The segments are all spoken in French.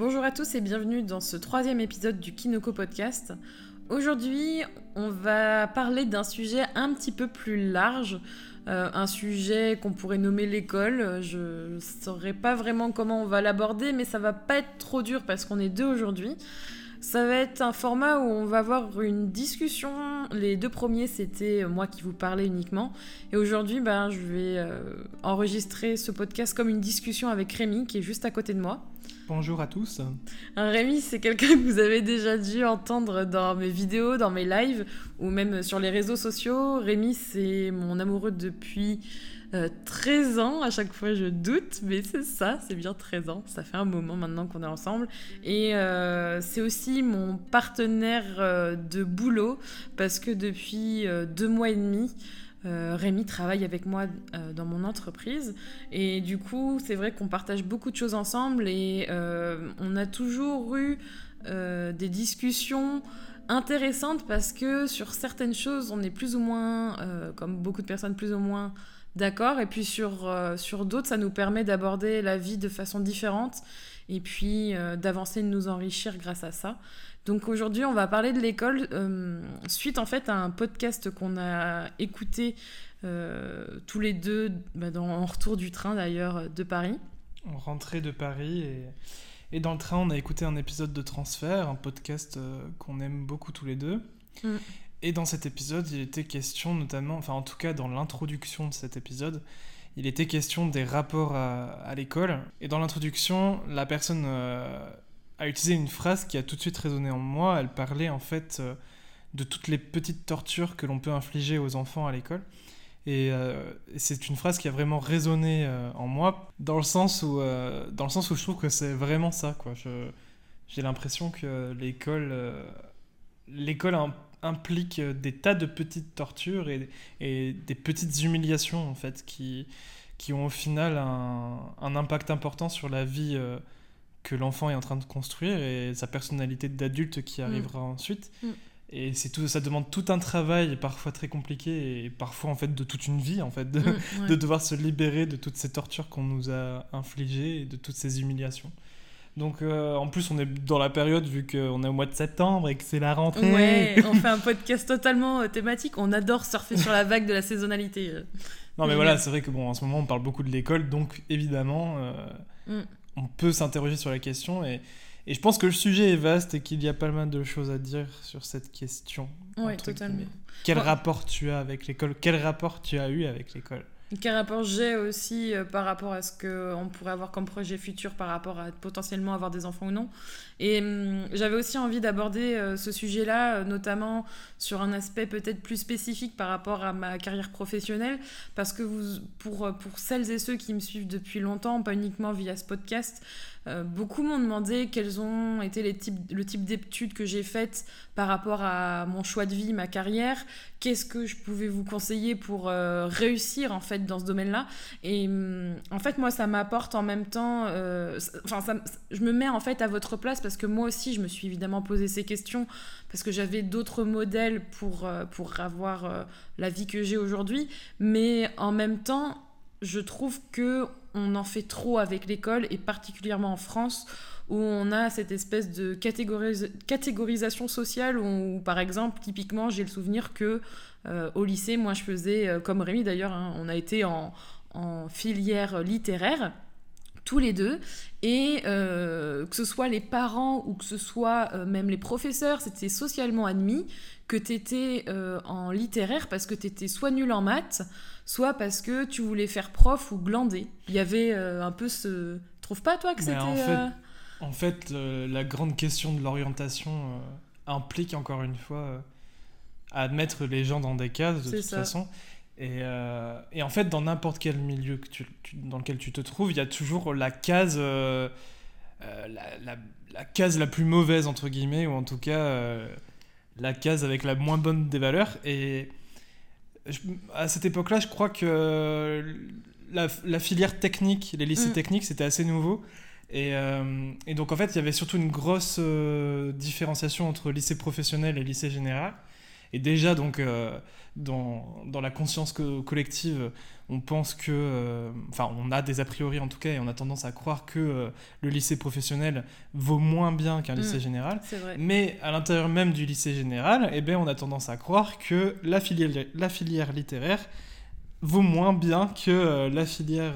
Bonjour à tous et bienvenue dans ce troisième épisode du Kinoko Podcast. Aujourd'hui, on va parler d'un sujet un petit peu plus large, euh, un sujet qu'on pourrait nommer l'école. Je ne saurais pas vraiment comment on va l'aborder, mais ça va pas être trop dur parce qu'on est deux aujourd'hui. Ça va être un format où on va avoir une discussion. Les deux premiers, c'était moi qui vous parlais uniquement. Et aujourd'hui, ben, je vais euh, enregistrer ce podcast comme une discussion avec Rémi, qui est juste à côté de moi. Bonjour à tous. Rémi, c'est quelqu'un que vous avez déjà dû entendre dans mes vidéos, dans mes lives, ou même sur les réseaux sociaux. Rémi, c'est mon amoureux depuis 13 euh, ans, à chaque fois je doute, mais c'est ça, c'est bien 13 ans, ça fait un moment maintenant qu'on est ensemble. Et euh, c'est aussi mon partenaire euh, de boulot, parce que depuis deux mois et demi, Rémi travaille avec moi dans mon entreprise et du coup c'est vrai qu'on partage beaucoup de choses ensemble et on a toujours eu des discussions intéressantes parce que sur certaines choses on est plus ou moins, comme beaucoup de personnes plus ou moins D'accord Et puis sur, euh, sur d'autres, ça nous permet d'aborder la vie de façon différente et puis euh, d'avancer, de nous enrichir grâce à ça. Donc aujourd'hui, on va parler de l'école euh, suite en fait à un podcast qu'on a écouté tous les deux bah, dans, en retour du train d'ailleurs de Paris. On rentrait de Paris et, et, dans le train, on a écouté un épisode de Transfert, un podcast qu'on aime beaucoup tous les deux. Mm. Et dans cet épisode, il était question notamment, enfin en tout cas dans l'introduction de cet épisode, il était question des rapports à, l'école. Et dans l'introduction, la personne euh, a utilisé une phrase qui a tout de suite résonné en moi. Elle parlait en fait euh, de toutes les petites tortures que l'on peut infliger aux enfants à l'école. Et euh, c'est une phrase qui a vraiment résonné en moi, dans le sens où, dans le sens où je trouve que c'est vraiment ça. Quoi. j'ai l'impression que l'école, l'école implique euh, des tas de petites tortures et, des petites humiliations en fait qui, qui ont au final un, impact important sur la vie euh, que l'enfant est en train de construire et sa personnalité d'adulte qui mm. arrivera ensuite. Mm. Et c'est tout, ça demande tout un travail, parfois très compliqué, et parfois en fait de toute une vie en fait, de, mm, de devoir se libérer de toutes ces tortures qu'on nous a infligées et de toutes ces humiliations. Donc euh, en plus on est dans la période vu qu'on est au mois de septembre et que c'est la rentrée. Ouais, on fait un podcast totalement euh, thématique. On adore surfer sur la vague de la saisonnalité. Euh. Non mais voilà, c'est vrai que bon en ce moment on parle beaucoup de l'école, donc évidemment mm. On peut s'interroger sur la question et, et, je pense que le sujet est vaste et qu'il y a pas mal de choses à dire sur cette question. Oui, totalement. Quel rapport tu as avec l'école? Quel rapport tu as eu avec l'école? Quel rapport j'ai aussi euh, par rapport à ce qu'on pourrait avoir comme projet futur par rapport à potentiellement avoir des enfants ou non? Et hum, j'avais aussi envie d'aborder euh, ce sujet-là, euh, notamment sur un aspect peut-être plus spécifique par rapport à ma carrière professionnelle, parce que vous, pour, pour celles et ceux qui me suivent depuis longtemps, pas uniquement via ce podcast, euh, beaucoup m'ont demandé quels ont été les types, le type d'études que j'ai faites par rapport à mon choix de vie, ma carrière. Qu'est-ce que je pouvais vous conseiller pour euh, réussir en fait dans ce domaine-là Et hum, en fait, moi, ça m'apporte en même temps. Euh, enfin, je me mets en fait à votre place que moi aussi, je me suis évidemment posé ces questions parce que j'avais d'autres modèles pour, pour avoir la vie que j'ai aujourd'hui. Mais en même temps, je trouve que on en fait trop avec l'école et particulièrement en France où on a cette espèce de catégorisation sociale où, par exemple typiquement j'ai le souvenir que euh, au lycée moi je faisais euh, comme Rémi d'ailleurs hein, on a été en, filière littéraire tous les deux et euh, que ce soit les parents ou que ce soit même les professeurs c'était socialement admis que tu étais en littéraire parce que tu étais soit nul en maths soit parce que tu voulais faire prof ou glander. Il y avait euh, un peu ce... Trouve pas toi que c'était... En fait, euh, en fait la grande question de l'orientation euh, implique encore une fois à mettre les gens dans des cases de toute façon. Et, et, en fait, dans n'importe quel milieu que tu, dans lequel tu te trouves, il y a toujours la case, la, la, la, case la plus mauvaise, entre guillemets, ou en tout cas la case avec la moins bonne des valeurs. Et à cette époque-là, je crois que la, filière technique, les lycées mm. techniques, c'était assez nouveau. Euh, et, donc, en fait, il y avait surtout une grosse euh, différenciation entre lycée professionnel et lycée général. Et déjà, donc, dans, dans, la conscience collective, on pense que, enfin, on a des a priori en tout cas, et on a tendance à croire que le lycée professionnel vaut moins bien qu'un lycée mm. général. Mais à l'intérieur même du lycée général, eh bien, on a tendance à croire que la filière, la filière littéraire vaut moins bien que la filière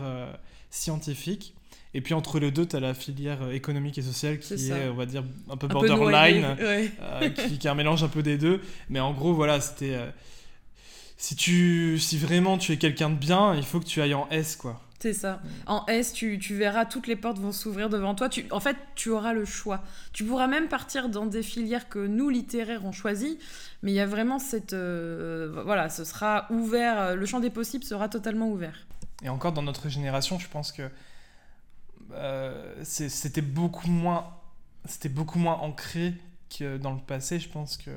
scientifique. Et puis entre les deux, tu as la filière euh, économique et sociale qui est, on va dire, un peu borderline, euh, qui, qui, est un mélange un peu des deux. Mais en gros, voilà, c'était. Euh, si, tu, si vraiment tu es quelqu'un de bien, il faut que tu ailles en S, quoi. C'est ça. En S, tu, tu, verras, toutes les portes vont s'ouvrir devant toi. Tu, en fait, tu auras le choix. Tu pourras même partir dans des filières que nous, littéraires, on choisi. Mais il y a vraiment cette... voilà, ce sera ouvert. Le champ des possibles sera totalement ouvert. Et encore dans notre génération, je pense que euh, c'était beaucoup moins c'était beaucoup moins ancré que dans le passé je pense que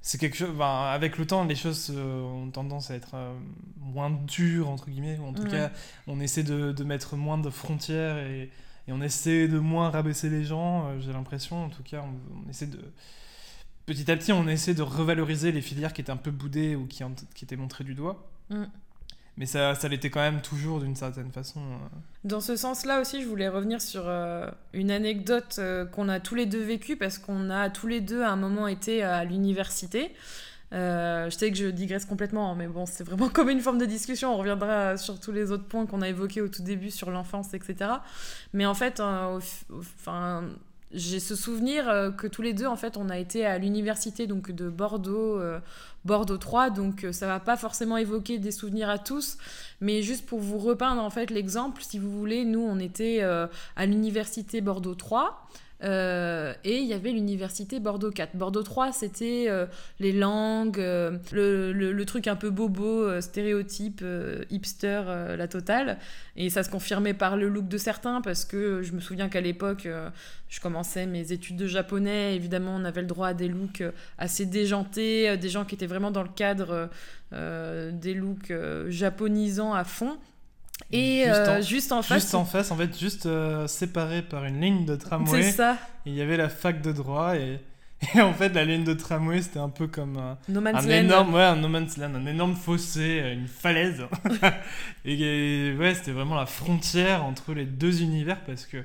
c'est quelque chose avec le temps les choses euh, ont tendance à être euh, moins dures entre guillemets en tout cas on essaie de, de, mettre moins de frontières et, et, on essaie de moins rabaisser les gens j'ai l'impression en tout cas on, essaie de petit à petit on essaie de revaloriser les filières qui étaient un peu boudées ou qui, qui étaient montrées du doigt mm. Mais ça, ça l'était quand même toujours d'une certaine façon. Euh. Dans ce sens-là aussi, je voulais revenir sur euh, une anecdote euh, qu'on a tous les deux vécue parce qu'on a tous les deux à un moment été à l'université. je sais que je digresse complètement, hein, mais bon, c'est vraiment comme une forme de discussion. On reviendra sur tous les autres points qu'on a évoqués au tout début sur l'enfance, etc. Mais en fait, enfin, j'ai ce souvenir euh, que tous les deux, en fait, on a été à l'université donc de Bordeaux, euh, Bordeaux 3, donc euh, ça va pas forcément évoquer des souvenirs à tous, mais juste pour vous repeindre en fait l'exemple, si vous voulez, nous on était à l'université Bordeaux 3. Euh, et il y avait l'université Bordeaux 4. Bordeaux 3, c'était euh, les langues, euh, le, le, truc un peu bobo, stéréotype, hipster, la totale. Et ça se confirmait par le look de certains, parce que je me souviens qu'à l'époque, je commençais mes études de japonais. Évidemment, on avait le droit à des looks assez déjantés, des gens qui étaient vraiment dans le cadre des looks japonisants à fond. Et juste, en, face. Juste en face, en fait, juste euh, séparé par une ligne de tramway. C'est ça. Il y avait la fac de droit et, et en fait, la ligne de tramway, c'était un peu comme un, un énorme, ouais, un no man's land, un énorme fossé, euh, une falaise. et, ouais, c'était vraiment la frontière entre les deux univers parce que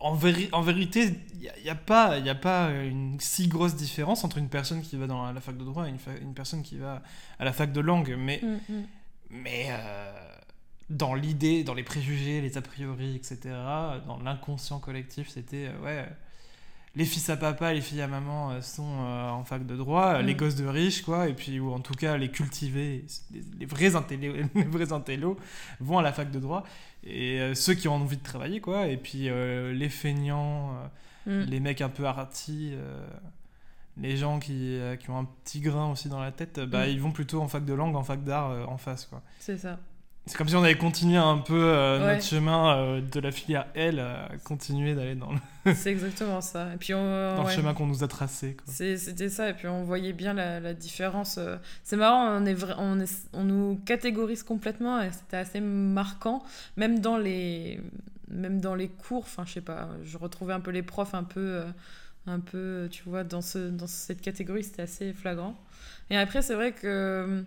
en, en vérité, il n'y a, a, pas, a pas une si grosse différence entre une personne qui va dans la, fac de droit et une, une, personne qui va à la fac de langue. Mais, mm, mm. mais euh, dans l'idée, dans les préjugés, les a priori, etc., dans l'inconscient collectif, c'était euh, ouais, les fils à papa, les filles à maman euh, sont euh, en fac de droit, les mm. gosses de riches, quoi, et puis, ou en tout cas, les cultivés, les, vrais, intello, les vrais intellos vont à la fac de droit, et ceux qui ont envie de travailler, quoi, et puis les feignants, mm. les mecs un peu artis les gens qui, qui, ont un petit grain aussi dans la tête, bah, mm. ils vont plutôt en fac de langue, en fac d'art en face. quoi. C'est ça. C'est comme si on avait continué un peu euh, notre chemin euh, de la filière L, à continuer d'aller dans le... C'est exactement ça. Et puis on, dans le chemin qu'on nous a tracé. C'était ça, et puis on voyait bien la, la différence. Euh. C'est marrant, on, est on, est, on nous catégorise complètement, et c'était assez marquant, même dans les, même dans les cours, enfin je sais pas, je retrouvais un peu les profs un peu, un peu tu vois, dans, ce, dans cette catégorie, c'était assez flagrant. Et après, c'est vrai que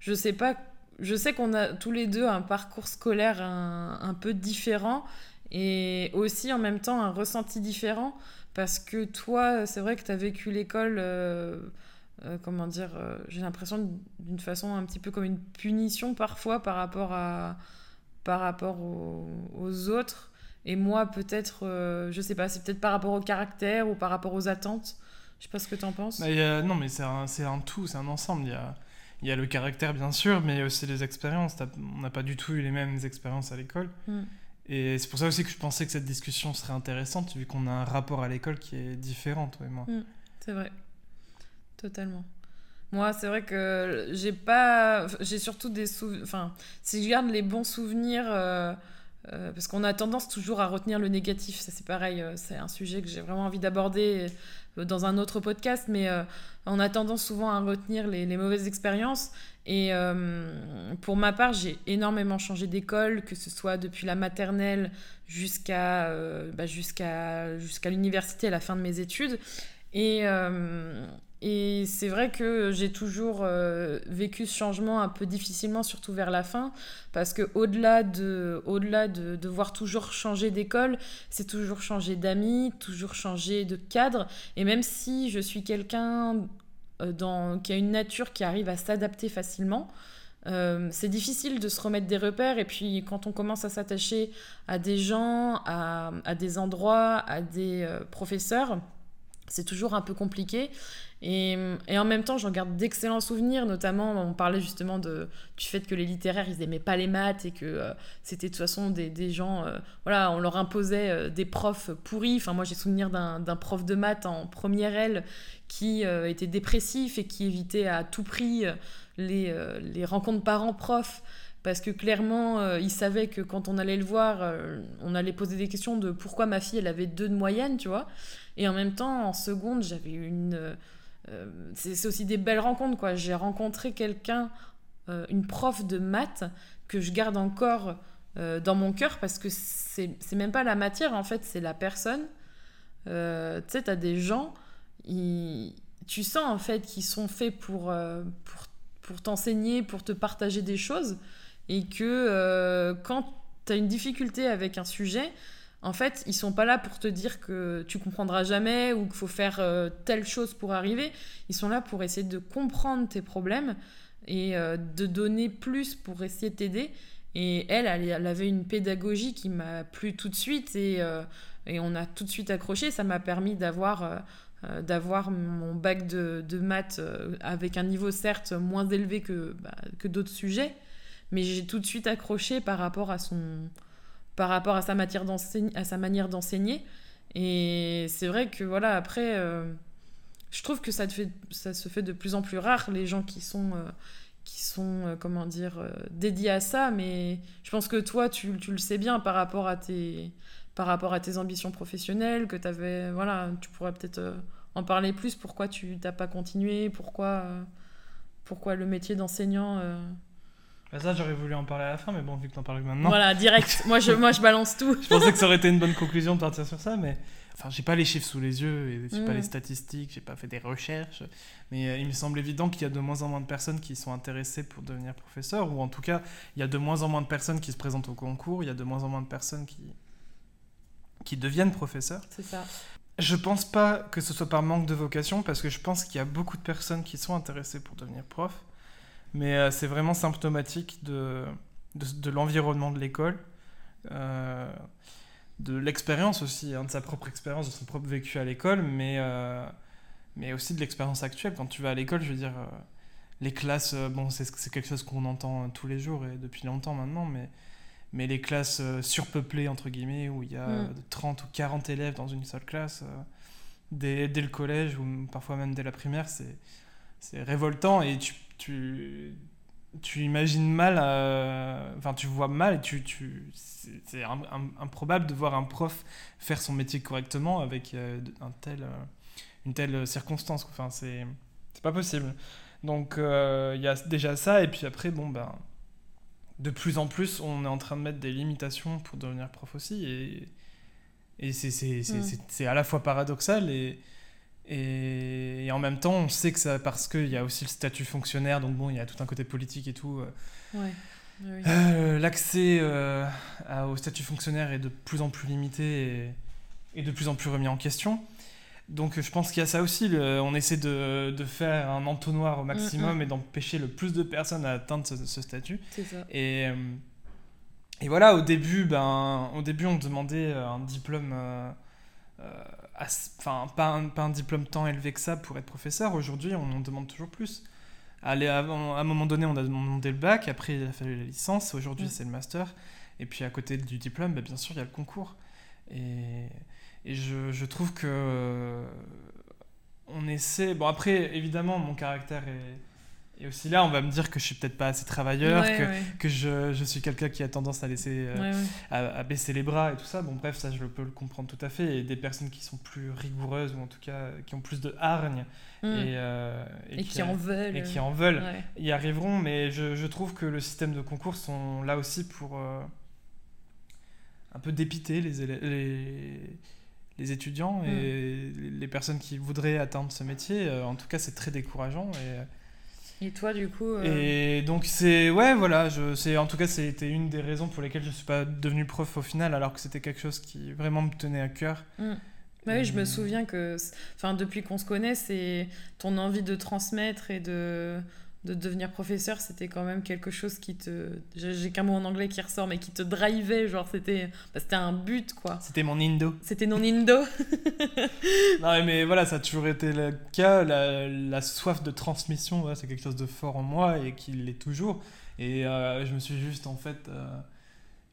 je sais pas je sais qu'on a tous les deux un parcours scolaire un, peu différent et aussi en même temps un ressenti différent parce que toi, c'est vrai que tu as vécu l'école, euh, euh, comment dire, euh, j'ai l'impression d'une façon un petit peu comme une punition parfois par rapport, à, par rapport aux, autres. Et moi, peut-être, je sais pas, c'est peut-être par rapport au caractère ou par rapport aux attentes. Je sais pas ce que tu en penses. Non, mais c'est un, un, tout, c'est un ensemble. Il y a le caractère, bien sûr, mais aussi les expériences. On n'a pas du tout eu les mêmes expériences à l'école. Mm. Et c'est pour ça aussi que je pensais que cette discussion serait intéressante, vu qu'on a un rapport à l'école qui est différent, toi et moi. Mm. C'est vrai. Totalement. Moi, c'est vrai que j'ai pas. J'ai surtout des souvenirs. Enfin, si je garde les bons souvenirs. Euh, euh, parce qu'on a tendance toujours à retenir le négatif, ça c'est pareil, euh, c'est un sujet que j'ai vraiment envie d'aborder dans un autre podcast, mais euh, on a tendance souvent à retenir les, mauvaises expériences. Et euh, pour ma part, j'ai énormément changé d'école, que ce soit depuis la maternelle jusqu'à euh, bah, jusqu'à jusqu'à l'université, à la fin de mes études. Et, et c'est vrai que j'ai toujours euh, vécu ce changement un peu difficilement, surtout vers la fin, parce que au-delà de, au-delà de devoir toujours changer d'école, c'est toujours changer d'amis, toujours changer de cadre. Et même si je suis quelqu'un euh, dans, qui a une nature qui arrive à s'adapter facilement, euh, c'est difficile de se remettre des repères. Et puis quand on commence à s'attacher à des gens, à, à, des endroits, à des professeurs, c'est toujours un peu compliqué. Et, et, en même temps, j'en garde d'excellents souvenirs, notamment, on parlait justement de, du fait que les littéraires, ils n'aimaient pas les maths et que euh, c'était de toute façon des, gens, euh, voilà, on leur imposait euh, des profs pourris. Enfin, moi, j'ai souvenir d'un prof de maths en première L qui était dépressif et qui évitait à tout prix les, les rencontres parents-profs parce que clairement, il savait que quand on allait le voir, on allait poser des questions de pourquoi ma fille, elle avait deux de moyenne, tu vois. Et en même temps, en seconde, j'avais une euh, c'est aussi des belles rencontres, quoi. J'ai rencontré quelqu'un, euh, une prof de maths, que je garde encore euh, dans mon cœur parce que c'est même pas la matière, en fait, c'est la personne. tu sais, t'as des gens, tu sens en fait qu'ils sont faits pour, pour, pour t'enseigner, pour te partager des choses, et que quand tu as une difficulté avec un sujet, en fait, ils sont pas là pour te dire que tu comprendras jamais ou qu'il faut faire euh, telle chose pour arriver. Ils sont là pour essayer de comprendre tes problèmes et euh, de donner plus pour essayer de t'aider. Et elle, elle, avait une pédagogie qui m'a plu tout de suite et, euh, et, on a tout de suite accroché. Ça m'a permis d'avoir d'avoir mon bac de, de maths avec un niveau certes moins élevé que, bah, que d'autres sujets, mais j'ai tout de suite accroché par rapport à son, par rapport à sa, matière à sa manière d'enseigner. Et c'est vrai que voilà, après, euh, je trouve que ça, fait, ça se fait de plus en plus rare, les gens qui sont, euh, qui sont euh, comment dire, dédiés à ça. Mais je pense que toi, tu, tu, le sais bien par rapport à tes, par rapport à tes ambitions professionnelles, que tu voilà, tu pourrais peut-être en parler plus. Pourquoi tu n'as pas continué? Pourquoi, pourquoi le métier d'enseignant bah ça, j'aurais voulu en parler à la fin, mais bon, vu que t'en parles maintenant. Voilà, direct. moi, je, moi, je balance tout. je pensais que ça aurait été une bonne conclusion de partir sur ça, mais. Enfin, j'ai pas les chiffres sous les yeux, et j'ai pas les mm. statistiques, j'ai pas fait des recherches, mais euh, il me semble évident qu'il y a de moins en moins de personnes qui sont intéressées pour devenir professeur, ou en tout cas, il y a de moins en moins de personnes qui se présentent au concours, il y a de moins en moins de personnes qui, qui deviennent professeurs. C'est ça. Je pense pas que ce soit par manque de vocation, parce que je pense qu'il y a beaucoup de personnes qui sont intéressées pour devenir prof. Mais euh, c'est vraiment symptomatique de, de, l'environnement de l'école, euh, de l'expérience aussi, hein, de sa propre expérience, de son propre vécu à l'école, mais, euh, mais aussi de l'expérience actuelle. Quand tu vas à l'école, je veux dire, les classes, bon, c'est quelque chose qu'on entend tous les jours et depuis longtemps maintenant, mais, mais les classes surpeuplées, entre guillemets, où il y a 30 mm. ou 40 élèves dans une seule classe, dès, dès, le collège ou parfois même dès la primaire, c'est révoltant et tu tu, tu imagines mal, euh, enfin tu vois mal et tu, tu, c'est improbable de voir un prof faire son métier correctement avec euh, un tel, euh, une telle circonstance. Enfin, c'est pas possible. Donc il y a déjà ça et puis après, bon ben, de plus en plus, on est en train de mettre des limitations pour devenir prof aussi et, et c'est mm. à la fois paradoxal et et, en même temps, on sait que ça, parce qu'il y a aussi le statut fonctionnaire, donc bon, il y a tout un côté politique et tout. Euh. Euh, L'accès euh, au statut fonctionnaire est de plus en plus limité et, et, de plus en plus remis en question. Donc je pense qu'il y a ça aussi. on essaie de, de, faire un entonnoir au maximum mm, mm. et d'empêcher le plus de personnes à atteindre ce, statut. Ça. Et, et voilà, au début, ben, au début, on demandait un diplôme enfin, pas un, pas un diplôme tant élevé que ça pour être professeur. Aujourd'hui, on en demande toujours plus. Allez, à, un moment donné, on a demandé le bac, après il a fallu la licence, aujourd'hui c'est le master. Et puis à côté du diplôme, bah, bien sûr, il y a le concours. Et, et je, je, trouve que on essaie. Bon, après, évidemment, mon caractère est, et aussi là, on va me dire que je suis peut-être pas assez travailleur, que, que je, je, suis quelqu'un qui a tendance à laisser, euh, à, baisser les bras et tout ça. Bon, bref, ça, je peux le comprendre tout à fait. Et des personnes qui sont plus rigoureuses ou en tout cas qui ont plus de hargne mm. et, euh, et, qui, en veulent, et qui en veulent, y arriveront. Mais je, je, trouve que le système de concours sont là aussi pour euh, un peu dépiter les, les les étudiants et mm. les personnes qui voudraient atteindre ce métier. en tout cas, c'est très décourageant. Et, et toi, du coup Et donc, c'est. Ouais, voilà. Je, en tout cas, c'était une des raisons pour lesquelles je ne suis pas devenu prof au final, alors que c'était quelque chose qui vraiment me tenait à cœur. Mm. Oui, je me souviens que, enfin, depuis qu'on se connaît, c'est ton envie de transmettre et de, de devenir professeur, c'était quand même quelque chose qui te. J'ai qu'un mot en anglais qui ressort, mais qui te drivait. Genre, c'était bah, c'était un but, quoi. C'était mon indo. C'était non indo. non, mais voilà, ça a toujours été le cas. La, la soif de transmission, c'est quelque chose de fort en moi et qui l'est toujours. Et euh, je me suis juste, en fait. Euh,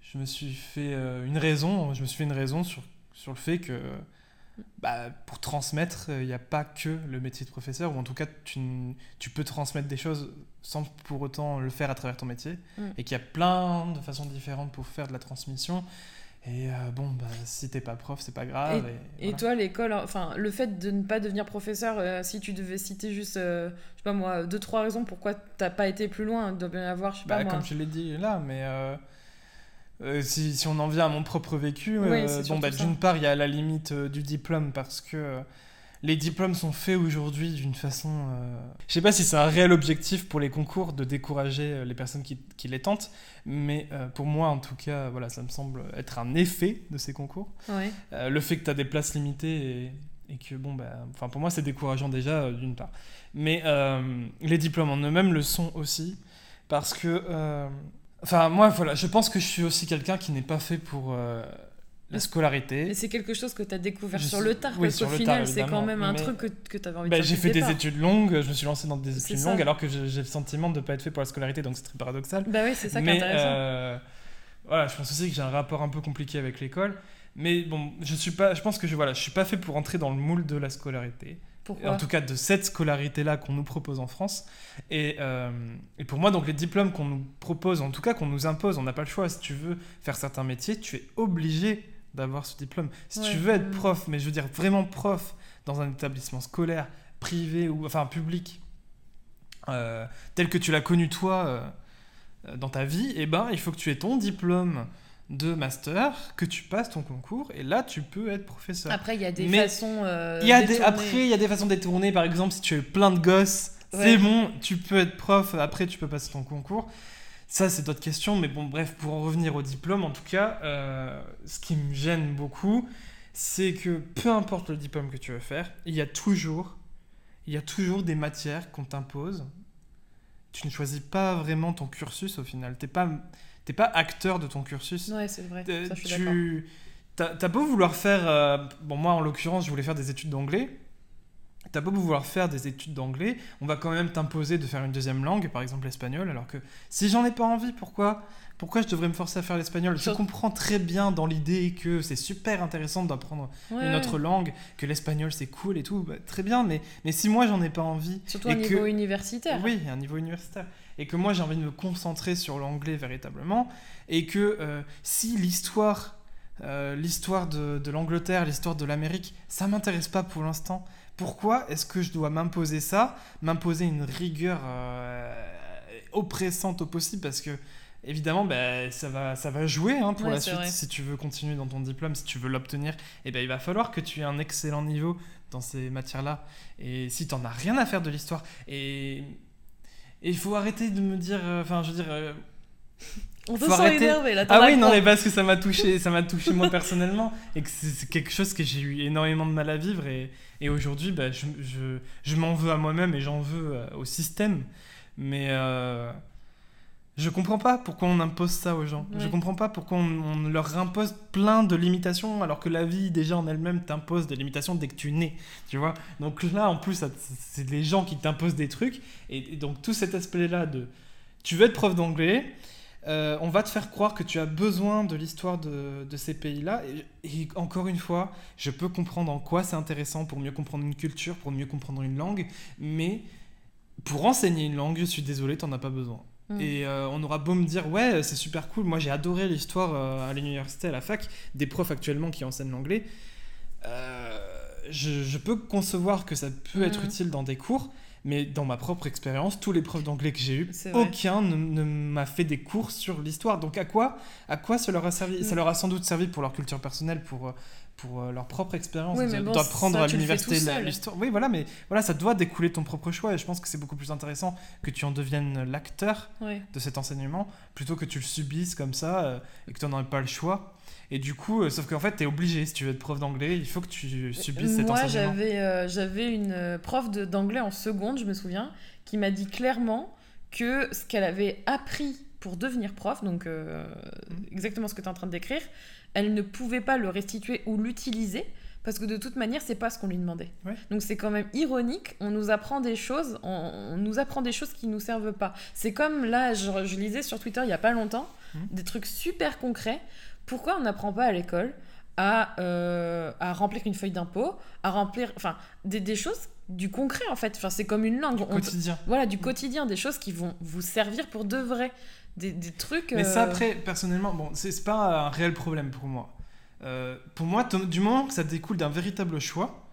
je me suis fait euh, une raison. Je me suis fait une raison sur, sur le fait que bah, pour transmettre, il n'y a pas que le métier de professeur, ou en tout cas, tu, tu, peux transmettre des choses sans pour autant le faire à travers ton métier, mm. et qu'il y a plein de façons différentes pour faire de la transmission. Et euh, bon, bah, si t'es pas prof, c'est pas grave. Et, toi, l'école, enfin, le fait de ne pas devenir professeur, euh, si tu devais citer juste, euh, je sais pas moi, deux, trois raisons pourquoi t'as pas été plus loin, il doit bien y avoir, je sais bah, pas moi. Comme je l'ai dit là, mais euh, si, si, on en vient à mon propre vécu, euh, bon, bah, d'une part, il y a la limite euh, du diplôme parce que les diplômes sont faits aujourd'hui d'une façon. Je sais pas si c'est un réel objectif pour les concours de décourager les personnes qui, qui les tentent, mais pour moi, en tout cas, voilà, ça me semble être un effet de ces concours. le fait que tu as des places limitées et, et que, bon, bah, pour moi, c'est décourageant déjà, d'une part. Mais les diplômes en eux-mêmes le sont aussi parce que Enfin, moi, voilà, je pense que je suis aussi quelqu'un qui n'est pas fait pour euh, la scolarité. Mais c'est quelque chose que tu as découvert sur le tard, parce qu'au final, c'est quand même un truc que, que tu avais envie de bah, faire. J'ai fait des études longues, je me suis lancé dans des études longues, alors que j'ai le sentiment de ne pas être fait pour la scolarité, donc c'est très paradoxal. Bah oui, c'est ça qui est intéressant. Euh, voilà, je pense aussi que j'ai un rapport un peu compliqué avec l'école. Mais bon, je suis pas, je pense que je, voilà, je suis pas fait pour entrer dans le moule de la scolarité en tout cas de cette scolarité-là qu'on nous propose en France. Et, euh, et, pour moi, donc les diplômes qu'on nous propose, en tout cas qu'on nous impose, on n'a pas le choix. Si tu veux faire certains métiers, tu es obligé d'avoir ce diplôme. Si tu veux être prof, mais je veux dire vraiment prof dans un établissement scolaire, privé ou enfin public, euh, tel que tu l'as connu toi euh, dans ta vie, eh ben il faut que tu aies ton diplôme de master, que tu passes ton concours, et là, tu peux être professeur. Après, il y a des façons euh, y a des, Après, il y a des façons détournées. Par exemple, si tu as plein de gosses, c'est bon, tu peux être prof, après, tu peux passer ton concours. Ça, c'est d'autres questions, mais bon, bref, pour en revenir au diplôme, en tout cas, euh, ce qui me gêne beaucoup, c'est que peu importe le diplôme que tu veux faire, il y a toujours, il y a toujours des matières qu'on t'impose. Tu ne choisis pas vraiment ton cursus au final. T'es pas t'es pas acteur de ton cursus. Ouais, c'est vrai. Ça, je suis tu as, beau vouloir faire. Euh, bon, moi en l'occurrence, je voulais faire des études d'anglais. T'as beau vouloir faire des études d'anglais, on va quand même t'imposer de faire une deuxième langue, par exemple l'espagnol, alors que si j'en ai pas envie, pourquoi pourquoi je devrais me forcer à faire l'espagnol? Je comprends très bien dans l'idée que c'est super intéressant d'apprendre une autre langue, que l'espagnol c'est cool et tout, bah, très bien, mais, mais si moi j'en ai pas envie. Surtout à un niveau universitaire. Oui, à un niveau universitaire et que moi j'ai envie de me concentrer sur l'anglais véritablement, et que euh, si l'histoire euh, l'histoire de, de l'Angleterre, l'histoire de l'Amérique, ça m'intéresse pas pour l'instant. Pourquoi est-ce que je dois m'imposer ça, m'imposer une rigueur euh, oppressante au possible? Parce que évidemment, bah, ça, va, ça va jouer hein, pour la suite. Si tu veux continuer dans ton diplôme, si tu veux l'obtenir, eh ben, il va falloir que tu aies un excellent niveau dans ces matières-là. Et si tu n'en as rien à faire de l'histoire, et et il faut arrêter de me dire. Euh, enfin, je veux dire. Euh, on peut s'en énerver là. Ah oui, non, mais parce que ça m'a touché, ça m'a touché moi personnellement, et que c'est quelque chose que j'ai eu énormément de mal à vivre, et, et aujourd'hui, bah, je, je, je m'en veux à moi-même et j'en veux euh, au système. Mais je comprends pas pourquoi on impose ça aux gens. Je comprends pas pourquoi on, leur impose plein de limitations alors que la vie déjà en elle-même t'impose des limitations dès que tu nais. Tu vois Donc là en plus c'est les gens qui t'imposent des trucs et, donc tout cet aspect-là de tu veux être prof d'anglais, euh, on va te faire croire que tu as besoin de l'histoire de, ces pays-là. Et, et, encore une fois, je peux comprendre en quoi c'est intéressant pour mieux comprendre une culture, pour mieux comprendre une langue, mais pour enseigner une langue, je suis désolé, t'en as pas besoin. Mm. Et euh, on aura beau me dire, ouais, c'est super cool. Moi, j'ai adoré l'histoire euh, à l'université, à la fac, des profs actuellement qui enseignent l'anglais. Euh, je, peux concevoir que ça peut être mm. utile dans des cours, mais dans ma propre expérience, tous les profs d'anglais que j'ai eu, aucun ne, m'a fait des cours sur l'histoire. Donc à quoi, à quoi ça leur a servi? Ça mm. leur a sans doute servi pour leur culture personnelle, pour pour euh, leur propre expérience d'apprendre à l'université l'histoire. Oui, voilà, mais voilà, ça doit découler de ton propre choix et je pense que c'est beaucoup plus intéressant que tu en deviennes l'acteur de cet enseignement plutôt que tu le subisses comme ça euh, et que tu n'en aies pas le choix. Et du coup, euh, sauf qu'en fait, tu es obligé, si tu veux être prof d'anglais, il faut que tu subisses cet enseignement. Moi, j'avais j'avais une prof d'anglais en seconde, je me souviens, qui m'a dit clairement que ce qu'elle avait appris pour devenir prof, donc mmh. exactement ce que tu es en train de décrire, elle ne pouvait pas le restituer ou l'utiliser parce que de toute manière, c'est pas ce qu'on lui demandait. Donc c'est quand même ironique. On nous apprend des choses, on, nous apprend des choses qui nous servent pas. C'est comme là, je, lisais sur Twitter il y a pas longtemps mmh. des trucs super concrets. Pourquoi on n'apprend pas à l'école à, euh, à remplir une feuille d'impôt, à remplir, enfin, des, des, choses du concret en fait. Enfin, c'est comme une langue. Du quotidien. Voilà, du mmh. quotidien, des choses qui vont vous servir pour de vrai des, des trucs. Mais ça, euh, après, personnellement, bon, c'est pas un réel problème pour moi. Euh, pour moi, du moment que ça découle d'un véritable choix,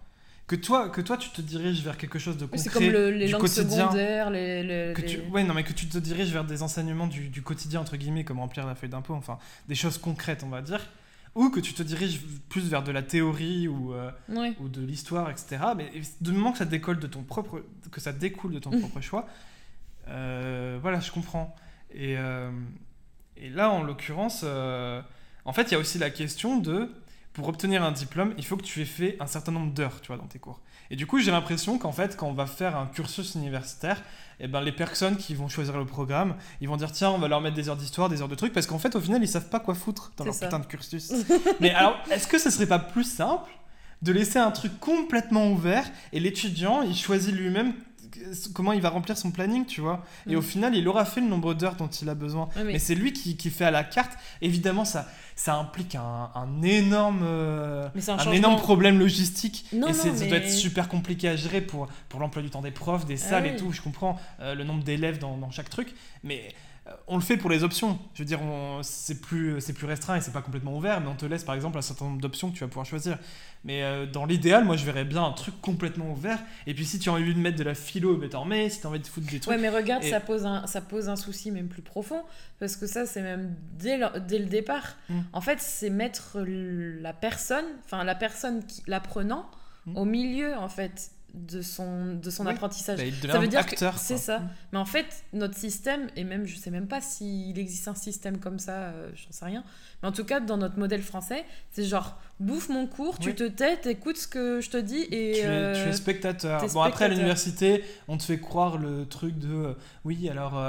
que toi, que toi, tu te diriges vers quelque chose de concret, c'est comme les du quotidien, secondaires, les, que ouais, non, mais que tu te diriges vers des enseignements du, du quotidien entre guillemets, comme remplir la feuille d'impôt, enfin, des choses concrètes, on va dire, ou que tu te diriges plus vers de la théorie ou, euh, ou de l'histoire, etc. Mais du moment que ça découle de ton propre, que ça découle de ton propre choix, voilà, je comprends. Et, euh, et là, en l'occurrence, euh, en fait, il y a aussi la question de, pour obtenir un diplôme, il faut que tu aies fait un certain nombre d'heures, tu vois, dans tes cours. Et du coup, j'ai l'impression qu'en fait, quand on va faire un cursus universitaire, eh ben, les personnes qui vont choisir le programme, ils vont dire tiens, on va leur mettre des heures d'histoire, des heures de trucs, parce qu'en fait, au final, ils savent pas quoi foutre dans leur putain de cursus. Mais alors, est-ce que ce serait pas plus simple de laisser un truc complètement ouvert et l'étudiant, il choisit lui-même comment il va remplir son planning, tu vois. Et au mm. final, il aura fait le nombre d'heures dont il a besoin. mais, c'est lui qui, qui, fait à la carte. Évidemment, ça, ça implique un, un énorme, euh, un, énorme problème logistique. et ça doit être super compliqué à gérer pour, pour l'emploi du temps des profs, des ah salles et tout. Je comprends euh, le nombre d'élèves dans, dans, chaque truc. Mais on le fait pour les options. Je veux dire, c'est plus, plus restreint et c'est pas complètement ouvert, mais on te laisse par exemple un certain nombre d'options que tu vas pouvoir choisir. Mais euh, dans l'idéal, moi je verrais bien un truc complètement ouvert. Et puis si tu as envie de mettre de la philo, ben t'en mets. Si tu as envie de foutre des trucs. Ouais, mais regarde, ça, pose un, ça pose un souci même plus profond. Parce que ça, c'est même dès le, dès le départ. Mm. En fait, c'est mettre la personne, enfin la personne, l'apprenant, mm. au milieu en fait de son, de son apprentissage. Bah, ça veut dire que c'est ça. Mm. Mais en fait, notre système, et même je sais même pas s'il existe un système comme ça, euh, j'en sais rien. Mais en tout cas, dans notre modèle français, c'est genre bouffe mon cours, tu te tais, écoute ce que je te dis et. Tu, es, euh, spectateur. bon, après, à l'université, on te fait croire le truc de euh, oui, alors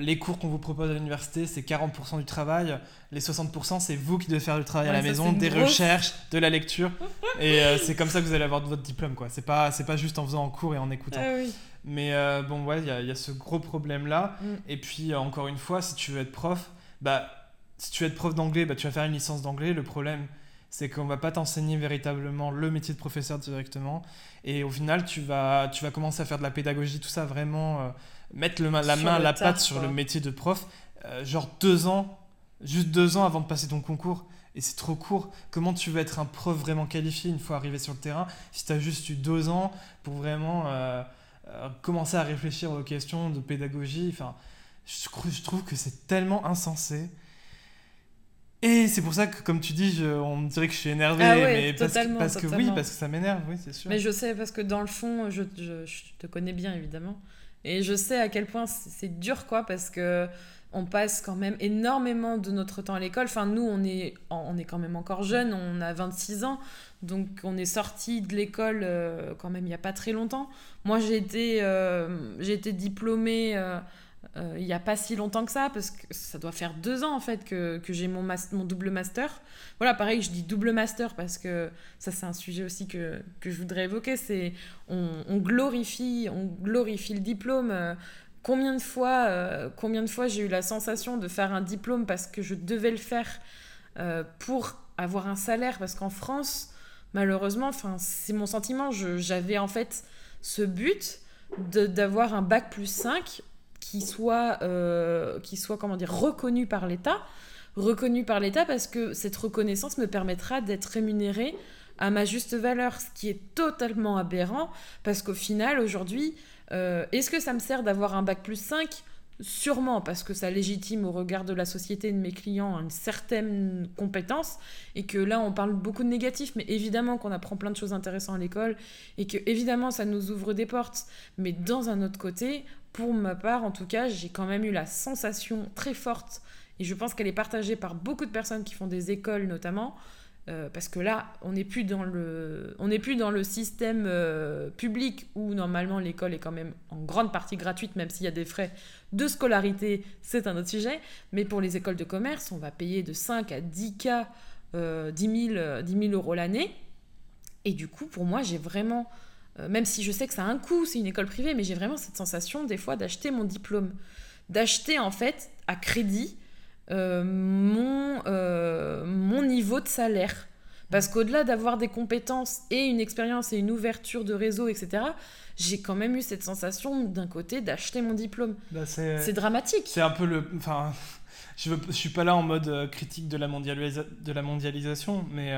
les cours qu'on vous propose à l'université, c'est 40% du travail, les 60%, c'est vous qui devez faire le travail à la maison, des recherches, de la lecture. et c'est comme ça que vous allez avoir votre diplôme, quoi. C'est pas pas juste en faisant en cours et en écoutant. Ah Mais euh, bon, ouais, il y, y, a ce gros problème-là. Mm. Et puis, euh, encore une fois, si tu veux être prof, bah, si tu veux être prof d'anglais, bah, tu vas faire une licence d'anglais. Le problème, c'est qu'on va pas t'enseigner véritablement le métier de professeur directement. Et au final, tu vas, tu vas commencer à faire de la pédagogie, tout ça, vraiment euh, mettre le, la main, la patte sur le métier de prof. genre deux ans, juste deux ans avant de passer ton concours et c'est trop court. Comment tu veux être un prof vraiment qualifié une fois arrivé sur le terrain si tu as juste eu deux ans pour vraiment euh, euh, commencer à réfléchir aux questions de pédagogie? Enfin, je, trouve que c'est tellement insensé. Et c'est pour ça que, comme tu dis, on me dirait que je suis énervé. Ah mais parce, que, parce que oui, parce que ça m'énerve, oui, c'est sûr. Mais je sais, parce que dans le fond, je, je, te connais bien, évidemment. Et je sais à quel point c'est dur, quoi, parce que on passe quand même énormément de notre temps à l'école. Enfin, nous, on est, on est quand même encore jeunes, on a 26 ans, donc on est sorti de l'école euh, quand même il n'y a pas très longtemps. Moi, j'ai été, euh, j'ai été diplômée euh, il n'y a pas si longtemps que ça, parce que ça doit faire deux ans en fait que, que j'ai mon, double master. Voilà, pareil, je dis double master parce que ça, c'est un sujet aussi que, que je voudrais évoquer. C'est on, on, glorifie, on glorifie le diplôme combien de fois, euh, combien de fois j'ai eu la sensation de faire un diplôme parce que je devais le faire euh, pour avoir un salaire? Parce qu'en France malheureusement c'est mon sentiment j'avais en fait ce but d'avoir un bac plus 5 qui soit euh, reconnu par l'État reconnu par l'État parce que cette reconnaissance me permettra d'être rémunéré à ma juste valeur ce qui est totalement aberrant parce qu'au final aujourd'hui euh, est-ce que ça me sert d'avoir un bac plus 5 sûrement parce que ça légitime au regard de la société de mes clients une certaine compétence et que là on parle beaucoup de négatifs mais évidemment qu'on apprend plein de choses intéressantes à l'école et que évidemment ça nous ouvre des portes. Mais dans un autre côté pour ma part en tout cas j'ai quand même eu la sensation très forte et je pense qu'elle est partagée par beaucoup de personnes qui font des écoles notamment euh, parce que là, on n'est plus dans le, on n'est plus dans le système euh, public où normalement l'école est quand même en grande partie gratuite, même s'il y a des frais de scolarité, c'est un autre sujet. Mais pour les écoles de commerce, on va payer de 5 à 10 k, 10, 000, 10 euros l'année. Et du coup, pour moi, j'ai vraiment, euh, même si je sais que ça a un coût, c'est une école privée, mais j'ai vraiment cette sensation des fois d'acheter mon diplôme, d'acheter en fait à crédit euh, mon, euh, mon niveau de salaire. Parce qu'au-delà d'avoir des compétences et une expérience et une ouverture de réseau, etc., j'ai quand même eu cette sensation d'un côté d'acheter mon diplôme. Bah, c'est dramatique. C'est un peu le. Enfin, je, veux, je suis pas là en mode euh, critique de la, de la mondialisation, mais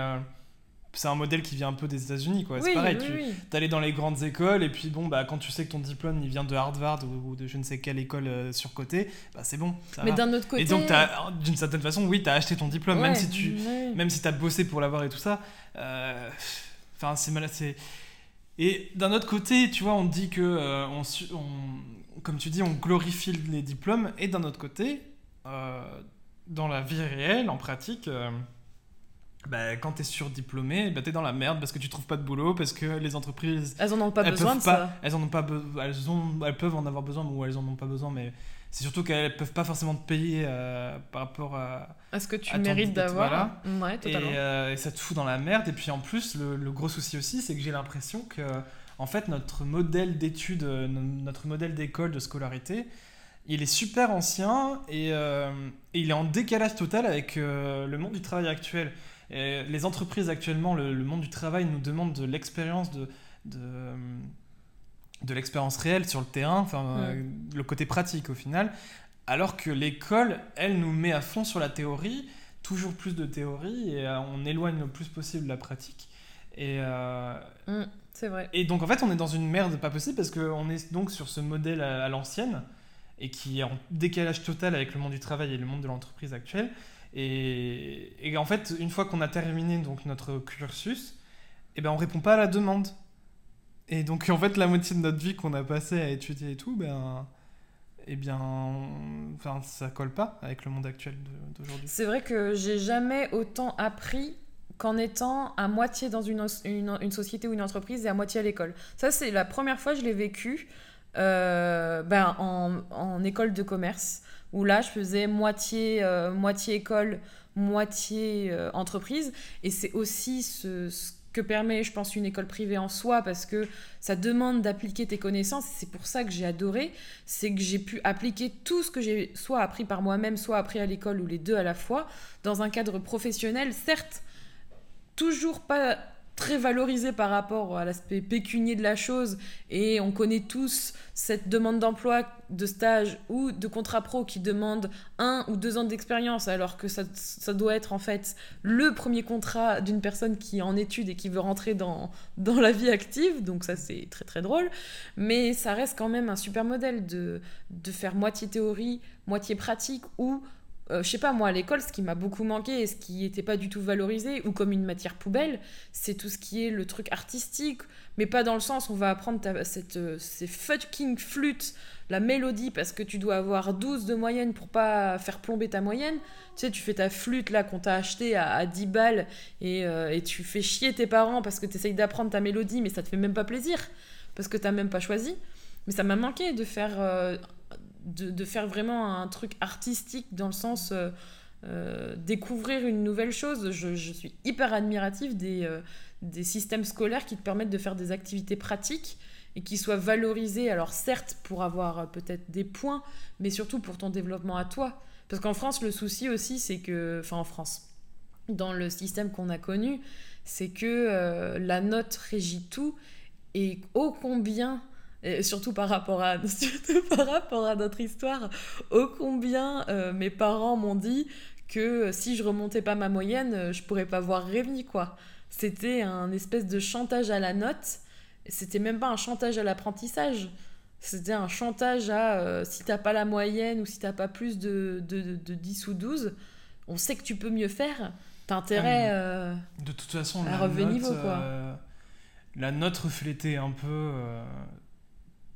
c'est un modèle qui vient un peu des États-Unis, quoi. c'est pareil, tu allais dans les grandes écoles, et puis bon, bah, quand tu sais que ton diplôme il vient de Harvard ou, de je ne sais quelle école euh, surcotée, bah, c'est bon. Mais d'un autre côté. Et donc, d'une certaine façon, oui, tu as acheté ton diplôme, même si tu même si as bossé pour l'avoir et tout ça. Euh, enfin, c'est mal. Et d'un autre côté, tu vois, on dit que, euh, on, comme tu dis, on glorifie les diplômes, et d'un autre côté, dans la vie réelle, en pratique bah, quand t'es surdiplômé, bah, t'es dans la merde parce que tu trouves pas de boulot, parce que les entreprises. Elles en ont pas besoin de ça. Elles, en ont pas elles, ont... elles peuvent en avoir besoin, ou elles en ont pas besoin, mais c'est surtout qu'elles peuvent pas forcément te payer euh, par rapport à. À ce que tu mérites d'avoir. Ouais, totalement. Euh, et, ça te fout dans la merde. Et puis en plus, le, le gros souci aussi, c'est que j'ai l'impression que, en fait, notre modèle d'études, euh, notre modèle d'école, de scolarité, il est super ancien et, et, il est en décalage total avec le monde du travail actuel les entreprises actuellement, le, monde du travail nous demande de l'expérience de, de, l'expérience réelle sur le terrain, enfin euh, le côté pratique au final, alors que l'école, elle nous met à fond sur la théorie, toujours plus de théorie et euh, on éloigne le plus possible la pratique. Et euh, mm, c'est vrai. Et donc en fait, on est dans une merde pas possible parce qu'on est donc sur ce modèle à l'ancienne et qui est en décalage total avec le monde du travail et le monde de l'entreprise actuelle. Et, en fait, une fois qu'on a terminé donc notre cursus, eh ben on répond pas à la demande. Et donc en fait, la moitié de notre vie qu'on a passé à étudier et tout, ben eh bien, enfin, ça colle pas avec le monde actuel d'aujourd'hui. C'est vrai que j'ai jamais autant appris qu'en étant à moitié dans une, une, société ou une entreprise et à moitié à l'école. Ça, c'est la première fois que je l'ai vécu euh, ben, en, en, école de commerce où là, je faisais moitié, euh, moitié école, moitié euh, entreprise. Et c'est aussi ce, que permet, je pense, une école privée en soi, parce que ça demande d'appliquer tes connaissances. C'est pour ça que j'ai adoré, c'est que j'ai pu appliquer tout ce que j'ai soit appris par moi-même, soit appris à l'école, ou les deux à la fois, dans un cadre professionnel, certes, toujours pas très valorisé par rapport à l'aspect pécunier de la chose. Et on connaît tous cette demande d'emploi, de stage ou de contrat pro qui demande un ou deux ans d'expérience alors que ça, doit être en fait le premier contrat d'une personne qui est en études et qui veut rentrer dans, dans la vie active. Donc ça c'est très très drôle. Mais ça reste quand même un super modèle de, de faire moitié théorie, moitié pratique ou euh, je sais pas, moi, à l'école, ce qui m'a beaucoup manqué et ce qui n'était pas du tout valorisé, ou comme une matière poubelle, c'est tout ce qui est le truc artistique, mais pas dans le sens on va apprendre cette, euh, ces fucking flûtes, la mélodie, parce que tu dois avoir 12 de moyenne pour pas faire plomber ta moyenne. Tu sais, tu fais ta flûte là qu'on t'a acheté à, 10 balles et, euh, et, tu fais chier tes parents parce que tu essayes d'apprendre ta mélodie, mais ça te fait même pas plaisir, parce que t'as même pas choisi. Mais ça m'a manqué de faire de, faire vraiment un truc artistique dans le sens euh, euh, découvrir une nouvelle chose. Je, suis hyper admirative des, euh, des systèmes scolaires qui te permettent de faire des activités pratiques et qui soient valorisées, alors certes pour avoir peut-être des points, mais surtout pour ton développement à toi. Parce qu'en France, le souci aussi, c'est que, enfin en France, dans le système qu'on a connu, c'est que la note régit tout et ô combien et surtout par rapport à surtout par rapport à notre histoire ô combien euh, mes parents m'ont dit que si je remontais pas ma moyenne euh, je pourrais pas voir Rémi quoi c'était un espèce de chantage à la note c'était même pas un chantage à l'apprentissage C'était un chantage à si t'as pas la moyenne ou si t'as pas plus de, de, de, 10 ou 12, on sait que tu peux mieux faire. T'as intérêt de toute façon, à relever niveau. Quoi. la note reflétait un peu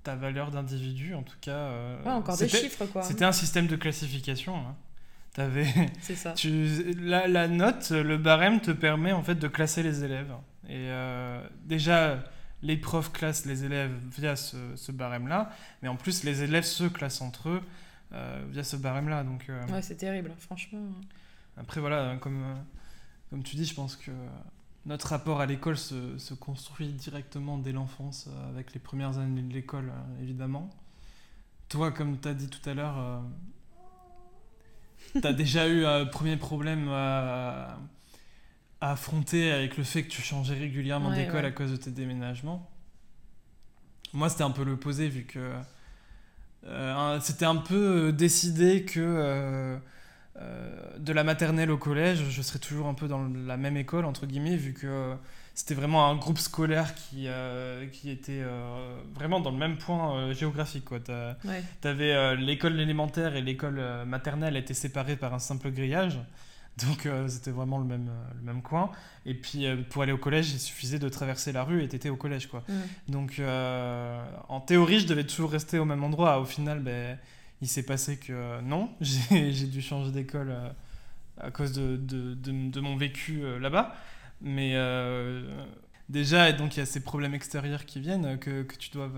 ta valeur d'individu, en tout cas. ouais, encore des chiffres, quoi. C'était un système de classification. Hein. T'avais. C'est ça. Tu, la, la, note, le barème te permet en fait de classer les élèves. Et euh, déjà, les profs classent les élèves via ce, ce barème-là, mais en plus, les élèves se classent entre eux euh, via ce barème-là. Donc, euh, ouais, c'est terrible, franchement. Après, voilà, comme, comme tu dis, je pense que notre rapport à l'école se, se, construit directement dès l'enfance, avec les premières années de l'école, évidemment. Toi, comme tu as dit tout à l'heure T'as déjà eu un premier problème à, affronter avec le fait que tu changeais régulièrement d'école à cause de tes déménagements. Moi, c'était un peu l'opposé, vu que euh, c'était un peu décidé que euh, euh, de la maternelle au collège, je serais toujours un peu dans la même école, entre guillemets, vu que c'était vraiment un groupe scolaire qui, euh, qui était euh, vraiment dans le même point euh, géographique. Tu avais l'école élémentaire et l'école maternelle étaient séparées par un simple grillage. Donc c'était vraiment le même, le même coin. Et puis pour aller au collège, il suffisait de traverser la rue et tu étais au collège. Quoi. Donc en théorie, je devais toujours rester au même endroit. Au final, ben, il s'est passé que non, j'ai dû changer d'école à cause de, mon vécu là-bas. Mais euh, déjà, donc il y a ces problèmes extérieurs qui viennent, que, tu dois,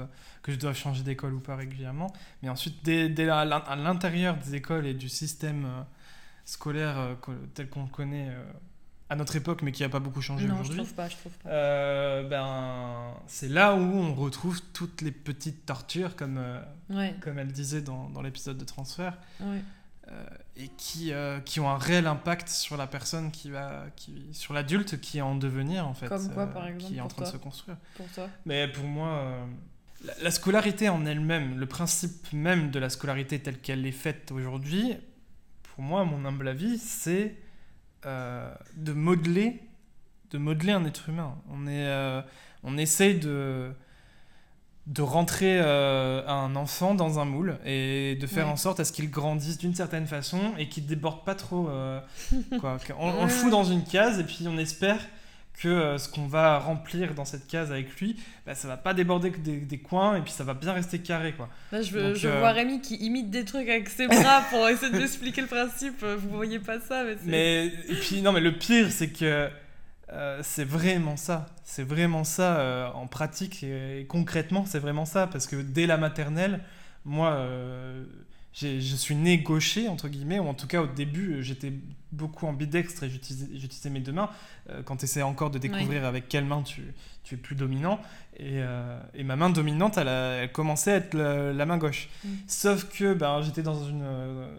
que je dois changer d'école ou pas régulièrement. Mais ensuite, dès, à l'intérieur des écoles et du système euh, scolaire euh, tel qu'on le connaît à notre époque, mais qui n'a pas beaucoup changé aujourd'hui. Je trouve pas, je trouve pas. ben, c'est là où on retrouve toutes les petites tortures, comme, comme elle disait dans, dans l'épisode de transfert. Ouais. Euh, et qui, euh, qui ont un réel impact sur la personne qui va, qui, sur l'adulte qui est en devenir en fait. Comme quoi par exemple Qui est en train de se construire. Pour toi Mais pour moi, la, scolarité en elle-même, le principe même de la scolarité telle qu'elle est faite aujourd'hui, pour moi, à mon humble avis, c'est de modeler de modeler un être humain. On, est, on essaye de, de rentrer euh, un enfant dans un moule et de faire en sorte à ce qu'il grandisse d'une certaine façon et qu'il déborde pas trop. Euh, quoi. On, le fout dans une case et puis on espère que euh, ce qu'on va remplir dans cette case avec lui, bah, ça va pas déborder des, coins et puis ça va bien rester carré. Quoi. Là, je, je vois Rémi qui imite des trucs avec ses bras pour essayer de expliquer le principe. Vous voyez pas ça, mais, mais et puis non, mais le pire c'est que euh, c'est vraiment ça. C'est vraiment ça euh, en pratique et, concrètement, c'est vraiment ça. Parce que dès la maternelle, moi, euh, je suis né gaucher, entre guillemets, ou en tout cas au début, j'étais beaucoup ambidextre et j'utilisais mes deux mains. quand tu essaies encore de découvrir avec quelle main tu, tu, es plus dominant. Et, et ma main dominante, elle, elle commençait à être la, main gauche. Mm. Sauf que ben, j'étais dans une,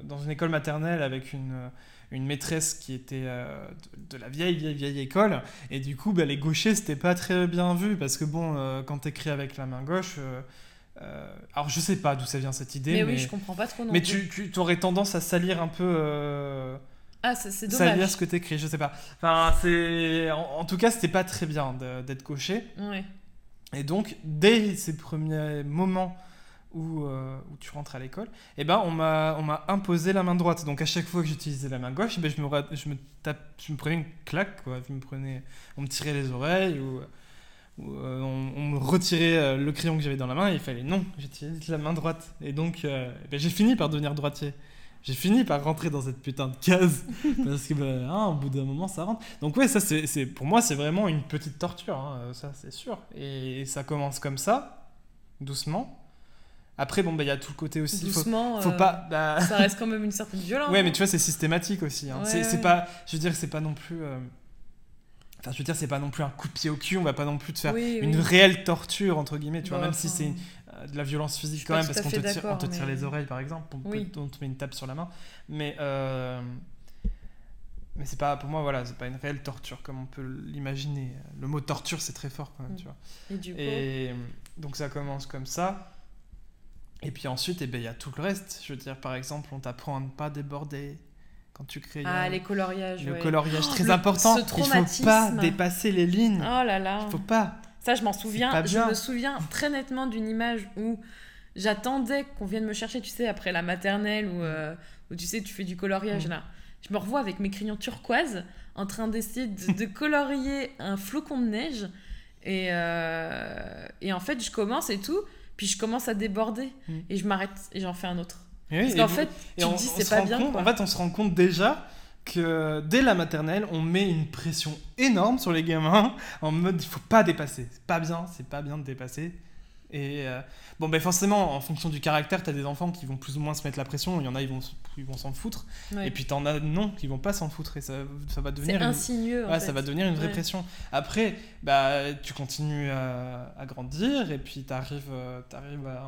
dans une école maternelle avec une une maîtresse qui était euh, de, la vieille, vieille, vieille école. Et du coup, bah, les gauchers, c'était pas très bien vu parce que, bon, euh, quand t'écris avec la main gauche. Euh, alors, je sais pas d'où ça vient cette idée. Mais, oui, je comprends pas trop. Non mais tu, tu aurais tendance à salir un peu. Ah, c'est dommage. Salir ce que t'écris, je sais pas. Enfin, c'est. En, tout cas, c'était pas très bien d'être. Ouais. Et donc, dès ces premiers moments où, euh, où, tu rentres à l'école, eh ben on m'a imposé la main droite. Donc à chaque fois que j'utilisais la main gauche, eh ben je, me, je, me tape, je me prenais une claque, quoi. Je me prenais, on me tirait les oreilles ou, euh, on, me retirait euh, le crayon que j'avais dans la main et il fallait non, j'utilise la main droite. Et donc eh ben, j'ai fini par devenir droitier. J'ai fini par rentrer dans cette putain de case parce que ben, hein, au bout d'un moment ça rentre. Donc ouais, ça c'est pour moi c'est vraiment une petite torture, hein, ça c'est sûr. Et ça commence comme ça, doucement. Après, bon, bah, il y a tout le côté aussi. Doucement, faut, faut pas. Euh, bah... Ça reste quand même une certaine violence. Ouais, mais tu vois, c'est systématique aussi. Hein. c'est pas. Je veux dire, c'est pas non plus. Euh, enfin, je veux dire, c'est pas non plus un coup de pied au cul. On va pas non plus te faire une réelle torture entre guillemets. Tu vois, même si c'est euh, de la violence physique quand même, parce qu'on te, tire, on te tire les oreilles, par exemple. On, on, te met une tape sur la main. Mais mais c'est pas pour moi voilà c'est pas une réelle torture comme on peut l'imaginer le mot torture c'est très fort quand même mm. tu vois et, du coup... et donc ça commence comme ça et puis ensuite, eh ben, il y a tout le reste. Je veux dire, par exemple, on t'apprend à ne pas déborder quand tu crées. Ah, les coloriages. Le coloriage, oh, très important. Il faut pas dépasser les lignes. Oh là là. Il faut pas. Ça, je m'en souviens. Je me souviens très nettement d'une image où j'attendais qu'on vienne me chercher, tu sais, après la maternelle où, euh, tu sais, tu fais du coloriage Mm. là. Je me revois avec mes crayons turquoise en train d'essayer de, de colorier un flocon de neige. Et, euh, et en fait, je commence et tout, puis je commence à déborder. Mm. Et je m'arrête et j'en fais un autre. Oui, Parce qu'en fait, tu on- te dis c'est pas bien. compte-. En fait, on se rend compte déjà que dès la maternelle, on met une pression énorme sur les gamins en mode il faut pas dépasser. C'est pas bien, c'est pas bien de dépasser. Et euh, bon, ben forcément, en fonction du caractère, t'as des enfants qui vont plus ou moins se mettre la pression. Il y en a, ils vont, ils vont s'en foutre. Ouais. Et puis t'en as non qui vont pas s'en foutre. Et ça, ça va c'est devenir une, insinueux. en Ouais, fait. ça va devenir une vraie Ouais. pression. Après, bah, tu continues à, à grandir et puis tu arrives,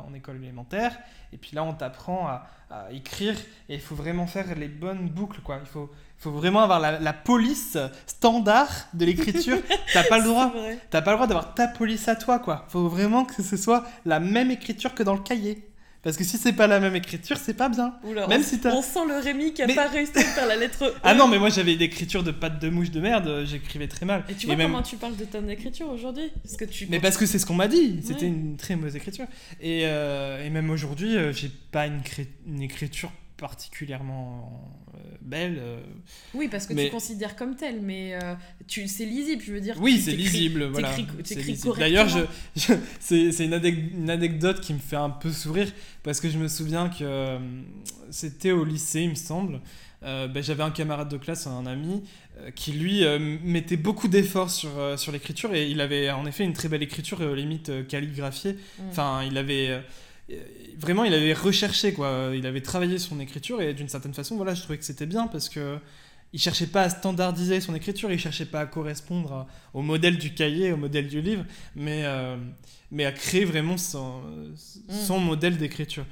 en école élémentaire et puis là, on t'apprend à, à écrire et il faut vraiment faire les bonnes boucles. Quoi. Il faut, faut vraiment avoir la, la police standard de l'écriture. T'as pas le droit. T'as pas le droit d'avoir ta police à toi, quoi. Faut vraiment que ce soit la même écriture que dans le cahier. Parce que si c'est pas la même écriture, c'est pas bien. Oula, Même on, si t'as- on sent le Rémi qui a Mais- pas réussi à faire la lettre E. Ah non, mais moi j'avais une écriture de patte de mouche de merde, euh, j'écrivais très mal. Et tu vois comment tu parles de ton écriture aujourd'hui? Parce que tu. Mais parce que c'est ce qu'on m'a dit, c'était Ouais. une très mauvaise écriture. Et, euh, et même aujourd'hui, euh, j'ai pas une, cré- une écriture particulièrement euh, belle. euh. Oui, parce que Mais- tu considères comme tel, mais euh, tu c'est lisible, je veux dire. Oui, c'est lisible, voilà. D'ailleurs, je, je- c'est une, anec- une anecdote qui me fait un peu sourire parce que je me souviens que euh, c'était au lycée, il me semble. Euh, ben, J'avais un camarade de classe, un ami, euh, qui lui euh, mettait beaucoup d'efforts sur, sur l'écriture et il avait en effet une très belle écriture, limite calligraphiée. Mm. Enfin, il avait vraiment, il avait recherché quoi. Il avait travaillé son écriture et d'une certaine façon, voilà, je trouvais que c'était bien parce que il cherchait pas à standardiser son écriture, il cherchait pas à correspondre à- au modèle du cahier, au modèle du livre, mais euh, mais à créer vraiment son, son modèle d'écriture.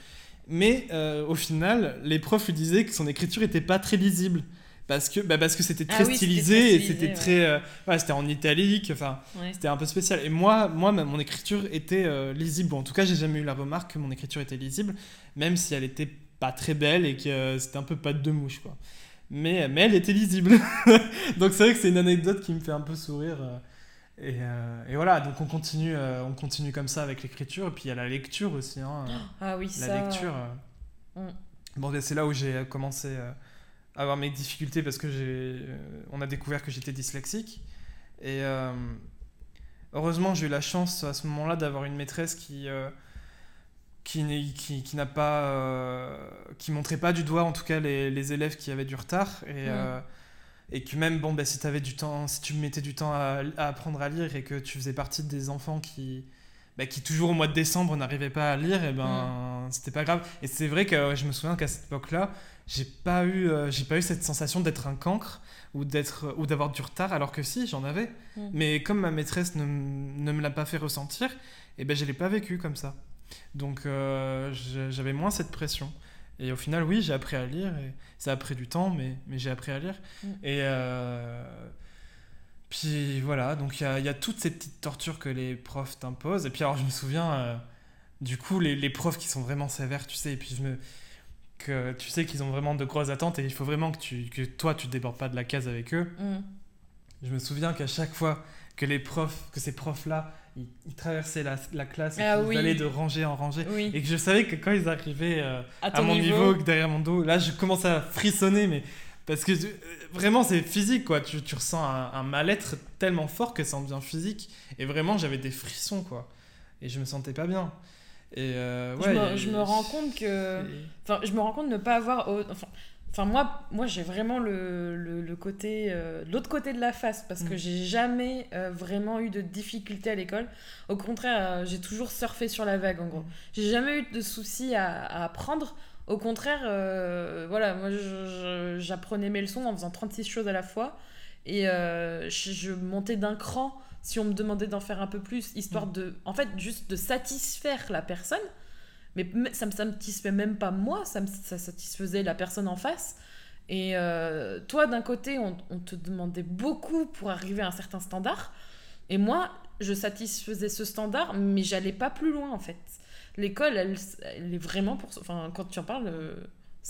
Mais euh, au final, les profs lui disaient que son écriture était pas très lisible. Parce que, bah parce que c'était Ah très oui, stylisé et c'était très. euh, ouais, c'était en italique. Enfin, Ouais. c'était un peu spécial. Et moi, moi mon écriture était euh, lisible. Bon, en tout cas, j'ai jamais eu la remarque que mon écriture était lisible, même si elle était pas très belle et que euh, c'était un peu pas de mouche, quoi. Mais, mais elle était lisible. donc c'est vrai que c'est une anecdote qui me fait un peu sourire. et, euh, et voilà, donc on continue, euh, on continue comme ça avec l'écriture. Et puis il y a la lecture aussi. hein, Ah oui, la ça. lecture. euh. Mm. Bon, c'est là où j'ai commencé avoir mes difficultés parce que j'ai, euh, on a découvert que j'étais dyslexique. Et euh, heureusement, j'ai eu la chance à ce moment-là d'avoir une maîtresse qui, euh, qui, n'est- qui, qui n'a pas, euh, qui montrait pas du doigt en tout cas les, les élèves qui avaient du retard et Mm. euh, et que même bon, ben, si avais du temps, si tu mettais du temps à, à apprendre à lire et que tu faisais partie des enfants qui bah, qui toujours au mois de décembre n'arrivaient pas à lire, et ben c'était pas grave. Et c'est vrai que je me souviens qu'à cette époque-là, j'ai pas eu, euh, j'ai pas eu cette sensation d'être un cancre ou d'être ou d'avoir du retard, alors que si j'en avais. Mm. Mais comme ma maîtresse ne, ne me l'a pas fait ressentir, et ben je l'ai pas vécu comme ça. Donc euh, j'avais moins cette pression. Et au final, oui, j'ai appris à lire. Et ça a pris du temps, mais, mais j'ai appris à lire. Mm. Et euh, puis voilà, donc il y a, il y a toutes ces petites tortures que les profs t'imposent. Et puis alors, je me souviens, du coup, les, les profs qui sont vraiment sévères, tu sais, et puis je me que tu sais qu'ils ont vraiment de grosses attentes et il faut vraiment que, tu, que toi tu débordes pas de la case avec eux. Mm. Je me souviens qu'à chaque fois que les profs, que ces profs-là, ils, ils traversaient la, la classe et Ah oui. allaient de rangée en rangée, Oui. et que je savais que quand ils arrivaient euh, À mon niveau. niveau, derrière mon dos, là je commençais à frissonner, mais parce que euh, vraiment c'est physique quoi, tu, tu ressens un, un mal-être tellement fort que ça en devient physique, et vraiment j'avais des frissons quoi, et je me sentais pas bien. Et euh, je, me, et- je me rends compte que. Enfin, je me rends compte de ne pas avoir. Enfin, enfin moi, moi j'ai vraiment le, le, le côté. euh, l'autre côté de la face, parce que Mm. j'ai jamais euh, vraiment eu de difficultés à l'école. Au contraire, j'ai toujours surfé sur la vague, en gros. J'ai jamais eu de soucis à, à apprendre. Au contraire, voilà, moi j'apprenais mes leçons en faisant 36 choses à la fois. Et je, je montais d'un cran si on me demandait d'en faire un peu plus, histoire de. En fait, juste de satisfaire la personne. Mais ça me satisfait même pas moi, ça, me, ça satisfaisait la personne en face. Et euh, toi, d'un côté, on, on te demandait beaucoup pour arriver à un certain standard. Et moi, je satisfaisais ce standard, mais j'allais pas plus loin en fait. L'école, elle, elle est vraiment pour. Enfin, quand tu en parles, euh,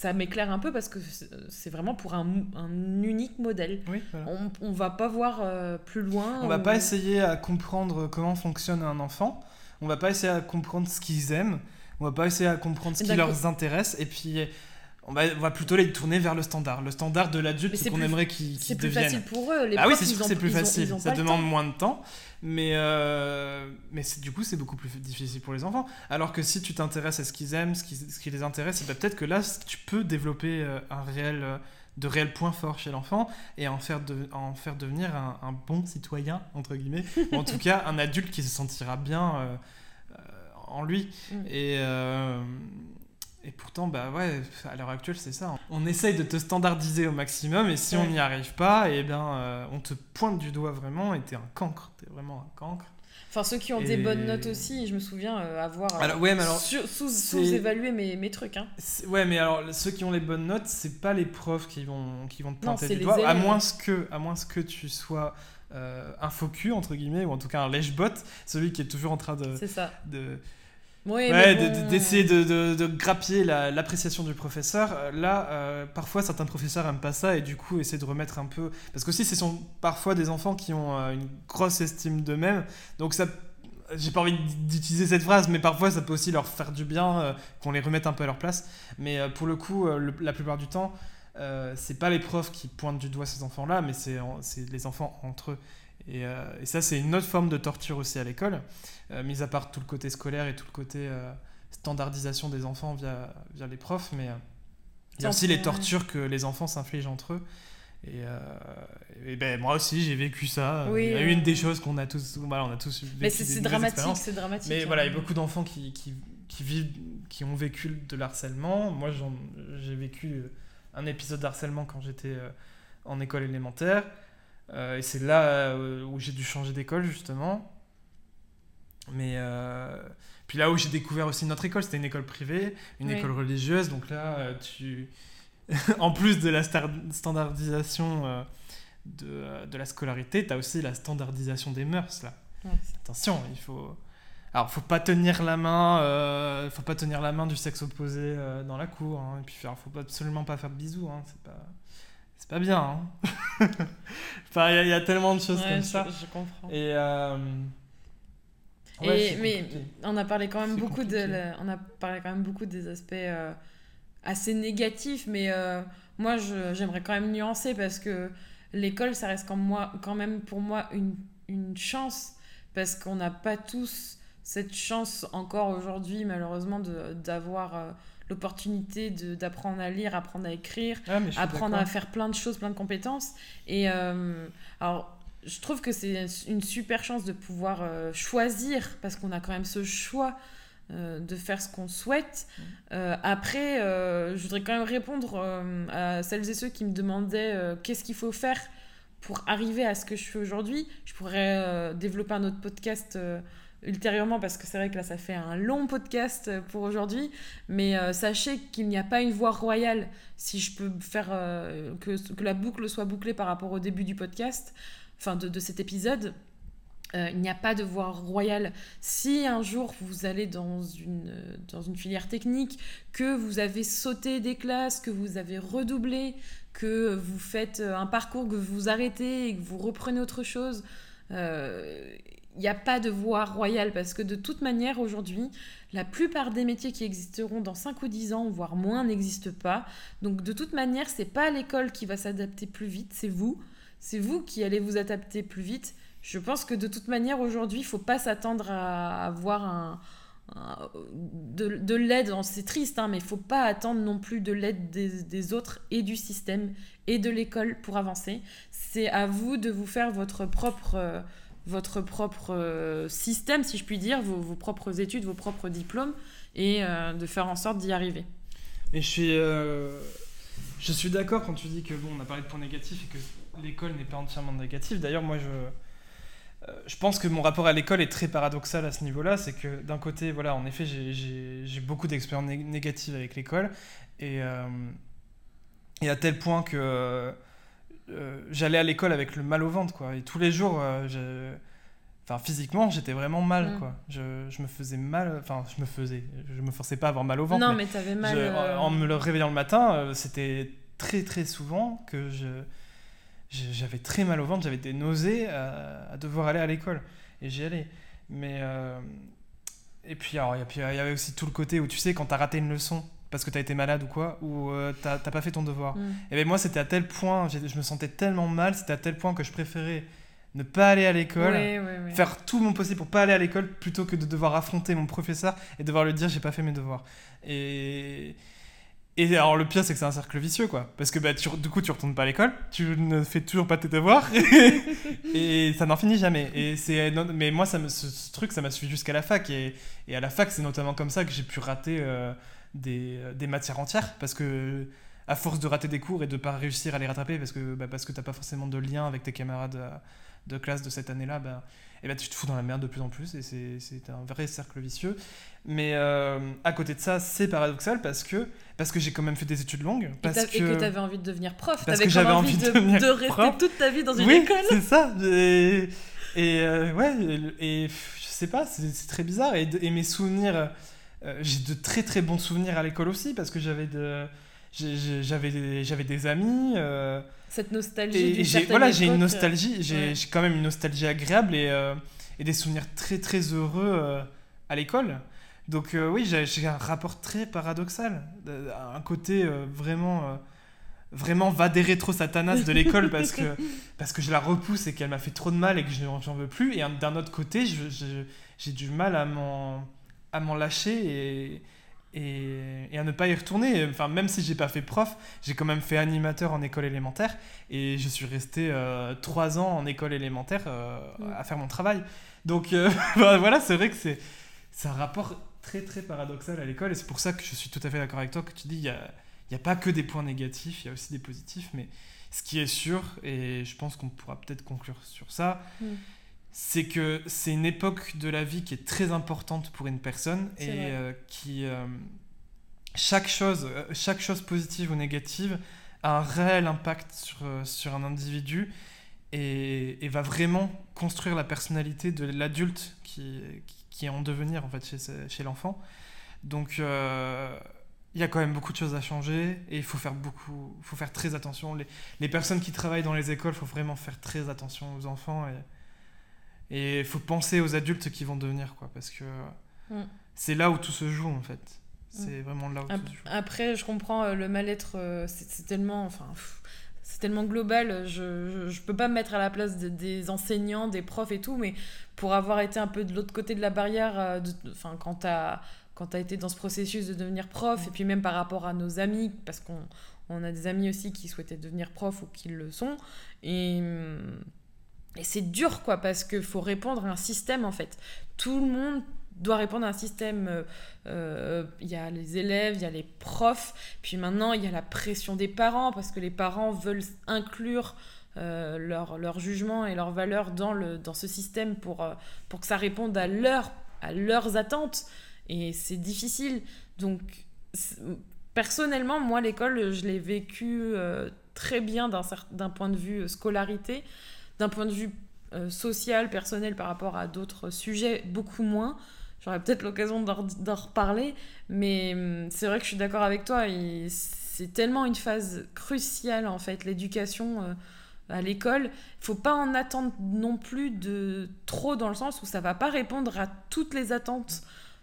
ça m'éclaire un peu parce que c'est- vraiment pour un, un unique modèle. Oui, voilà. On, on va pas voir euh, plus loin. On va ou- pas essayer à comprendre comment fonctionne un enfant. On va pas essayer à comprendre ce qu'ils aiment. on va pas essayer à comprendre ce qui leur intéresse, et puis on va, plutôt les tourner vers le standard, le standard de l'adulte qu'on aimerait qu'ils C'est plus facile pour eux. Les ah oui, c'est sûr que c'est plus facile. ça demande moins de temps, mais euh, mais du coup c'est beaucoup plus difficile pour les enfants. Alors que si tu t'intéresses à ce qu'ils aiment, ce qui, ce qui les intéresse, ben, peut-être que là tu peux développer euh, un réel euh, de réels points forts chez l'enfant et en faire, de, en faire devenir un, bon citoyen, entre guillemets, ou en tout cas un adulte qui se sentira bien en lui. Mm. Et, et pourtant, bah ouais, à l'heure actuelle, c'est ça. On essaye de te standardiser au maximum, et si on n'y arrive pas, et eh bien, euh, on te pointe du doigt vraiment, et t'es un cancre. T'es vraiment un cancre. Enfin, ceux qui ont des bonnes notes aussi, je me souviens euh, avoir euh, ouais, sous-évalué mes, mes, trucs. Hein. Ouais, mais alors, ceux qui ont les bonnes notes, c'est pas les profs qui vont, qui vont te pointer du doigt, à moins, que, à moins que tu sois un faux cul, entre guillemets, ou en tout cas un lèche-bot, celui qui est toujours en train de. C'est De, ouais, d'essayer de, de, grappiller l'appréciation du professeur. Euh, là, euh, parfois, certains professeurs n'aiment pas ça et du coup, essaient de remettre un peu. Parce que aussi, ce sont parfois des enfants qui ont euh, une grosse estime d'eux-mêmes. Donc, ça. J'ai pas envie d'utiliser cette phrase, mais parfois ça peut aussi leur faire du bien qu'on les remette un peu à leur place. Mais pour le coup, la plupart du temps, c'est pas les profs qui pointent du doigt ces enfants-là, mais c'est les enfants entre eux. Et, et ça, c'est une autre forme de torture aussi à l'école. Euh, mis à part tout le côté scolaire et tout le côté euh, standardisation des enfants via, via les profs, mais euh, il y a aussi les tortures que les enfants s'infligent entre eux. Et, ben, moi aussi, j'ai vécu ça. Oui, il y a une des choses qu'on a tous, voilà, on a tous vécu. Mais c'est dramatique, c'est dramatique. Mais voilà, il y a hein. beaucoup d'enfants qui, qui, qui, vivent, qui ont vécu de l'harcèlement. Moi, j'ai vécu un épisode d'harcèlement quand j'étais en école élémentaire. Et c'est là où j'ai dû changer d'école, justement. Mais euh, puis là où j'ai découvert aussi notre école, c'était une école privée, une école religieuse. Donc là, euh, tu, en plus de la standardisation euh, de, de, la scolarité, tu as aussi la standardisation des mœurs là. Attention, il faut. Alors, faut pas tenir la main, faut pas tenir la main du sexe opposé dans la cour. Hein. Et puis, faut absolument pas faire de bisous. Hein. C'est pas, c'est pas bien. Hein. enfin, il y, a tellement de choses comme ça. Je comprends. Et mais on a parlé quand même beaucoup de, on a parlé quand même beaucoup des aspects euh, assez négatifs, mais euh, moi j'aimerais quand même nuancer parce que l'école ça reste quand, moi, quand même pour moi une, une chance parce qu'on n'a pas tous cette chance encore aujourd'hui malheureusement d'avoir euh, l'opportunité d'apprendre à lire, apprendre à écrire, ah, apprendre à faire plein de choses, plein de compétences. Et alors je trouve que c'est une super chance de pouvoir euh, choisir, parce qu'on a quand même ce choix euh, de faire ce qu'on souhaite. Euh, après, je voudrais quand même répondre à celles et ceux qui me demandaient qu'est-ce qu'il faut faire pour arriver à ce que je fais aujourd'hui. Je pourrais développer un autre podcast ultérieurement parce que c'est vrai que là ça fait un long podcast pour aujourd'hui mais sachez qu'il n'y a pas une voie royale si je peux faire que, que, la boucle soit bouclée par rapport au début du podcast enfin de, cet épisode, euh, il n'y a pas de voie royale. Si un jour vous allez dans une, dans une filière technique, que vous avez sauté des classes, que vous avez redoublé, que vous faites un parcours, que vous arrêtez et que vous reprenez autre chose, euh, il n'y a pas de voie royale parce que de toute manière aujourd'hui, la plupart des métiers qui existeront dans 5 ou 10 ans, voire moins, n'existent pas. Donc de toute manière, c'est pas l'école qui va s'adapter plus vite, c'est vous c'est vous qui allez vous adapter plus vite. Je pense que de toute manière, aujourd'hui, il faut pas s'attendre à avoir un, de, l'aide. C'est triste, hein, mais il faut pas attendre non plus de l'aide des, autres et du système et de l'école pour avancer. C'est à vous de vous faire votre propre, votre propre euh, système, si je puis dire, vos, propres études, vos propres diplômes, et euh, de faire en sorte d'y arriver. Et je suis, euh, suis d'accord quand tu dis que bon, on a parlé de points négatifs et que l'école n'est pas entièrement négative. D'ailleurs, moi, je, je pense que mon rapport à l'école est très paradoxal à ce niveau-là. C'est que d'un côté, voilà, en effet, j'ai beaucoup d'expériences négatives avec l'école. Et, et, à tel point que euh, j'allais à l'école avec le mal au ventre, quoi. Et tous les jours, enfin, physiquement, j'étais vraiment mal, mm. quoi. Je, je, me faisais mal, enfin, je me faisais, je me forçais pas à avoir mal au ventre. Non, mais, tu t'avais mal. en me réveillant le matin, c'était très très souvent que je j'avais très mal au ventre, j'avais des nausées à, devoir aller à l'école. Et j'y allais. Mais. Euh, et puis, alors, il y avait aussi tout le côté où tu sais, quand t'as raté une leçon parce que t'as été malade ou quoi, ou euh, t'as pas fait ton devoir. Mm. Et ben moi, c'était à tel point, je me sentais tellement mal, c'était à tel point que je préférais ne pas aller à l'école, faire tout mon possible pour pas aller à l'école plutôt que de devoir affronter mon professeur et devoir lui dire j'ai pas fait mes devoirs. Et, et alors le pire c'est que c'est un cercle vicieux quoi, parce que bah, du coup tu retournes pas à l'école, tu ne fais toujours pas tes devoirs et, ça n'en finit jamais. Et c'est mais moi ça me, ce, truc ça m'a suivi jusqu'à la fac et, et, à la fac c'est notamment comme ça que j'ai pu rater euh, des, des matières entières parce que à force de rater des cours et de pas réussir à les rattraper parce que bah, parce que t'as pas forcément de lien avec tes camarades euh, de classe de cette année-là, ben, et eh ben, tu te fous dans la merde de plus en plus et c'est un vrai cercle vicieux. Mais euh, à côté de ça, c'est paradoxal parce que, parce que j'ai quand même fait des études longues. Parce et, que, tu avais envie de devenir prof. Parce que j'avais envie, de, de, rester toute ta vie dans une oui, école. c'est ça. Et, et euh, ouais, et, je sais pas, c'est très bizarre. Et, et mes souvenirs, euh, j'ai de très très bons souvenirs à l'école aussi parce que j'avais de j'avais j'avais des amis euh, cette nostalgie et voilà j'ai une nostalgie j'ai quand même une nostalgie agréable et, euh, et des souvenirs très très heureux euh, à l'école. Donc oui j'ai un rapport très paradoxal un côté vraiment vraiment va des rétro satanas de l'école parce que parce que je la repousse et qu'elle m'a fait trop de mal et que j'en veux plus. Et d'un autre côté j'ai du mal à m'en à m'en lâcher et et, à ne pas y retourner. Enfin, même si j'ai pas fait prof, j'ai quand même fait animateur en école élémentaire et je suis resté euh, trois ans en école élémentaire euh, mm. à faire mon travail. Donc euh, bah, voilà, c'est vrai que c'est un rapport très très paradoxal à l'école et c'est pour ça que je suis tout à fait d'accord avec toi que tu dis il n'y a, y a pas que des points négatifs, il y a aussi des positifs, mais ce qui est sûr, et je pense qu'on pourra peut-être conclure sur ça, mm c'est que c'est une époque de la vie qui est très importante pour une personne et euh, qui euh, chaque chose euh, chaque chose positive ou négative a un réel impact sur, sur un individu et, et, va vraiment construire la personnalité de l'adulte qui, qui, est en devenir en fait chez, chez l'enfant. Donc il y a quand même beaucoup de choses à changer et il faut faire beaucoup faut faire très attention. Les, les personnes qui travaillent dans les écoles il faut vraiment faire très attention aux enfants et et il faut penser aux adultes qui vont devenir, quoi, parce que mm. c'est là où tout se joue, en fait. Mm. C'est vraiment là où tout se joue. Après, je comprends euh, le mal-être, euh, c'est tellement. Enfin, c'est tellement global, je, je, peux pas me mettre à la place des enseignants, des profs et tout, mais pour avoir été un peu de l'autre côté de la barrière, euh, enfin, quand tu as, été dans ce processus de devenir prof, et puis même par rapport à nos amis, parce qu'on on a des amis aussi qui souhaitaient devenir prof ou qui le sont, et hum, et c'est dur, quoi, parce qu'il faut répondre à un système, en fait. Tout le monde doit répondre à un système. Euh, euh, il y a les élèves, il y a les profs, puis maintenant, il y a la pression des parents, parce que les parents veulent inclure euh, leur, leur, jugement et leurs valeurs dans, le, dans ce système pour, pour que ça réponde à, leur, à leurs attentes. Et c'est difficile. Donc, personnellement, moi, l'école, je l'ai vécu très bien d'un point de vue scolarité d'un point de vue euh, social, personnel par rapport à d'autres sujets, beaucoup moins. J'aurais peut-être l'occasion d'en reparler, mais hum, c'est vrai que je suis d'accord avec toi. C'est tellement une phase cruciale, en fait, l'éducation euh, à l'école. Il faut pas en attendre non plus de trop dans le sens où ça va pas répondre à toutes les attentes,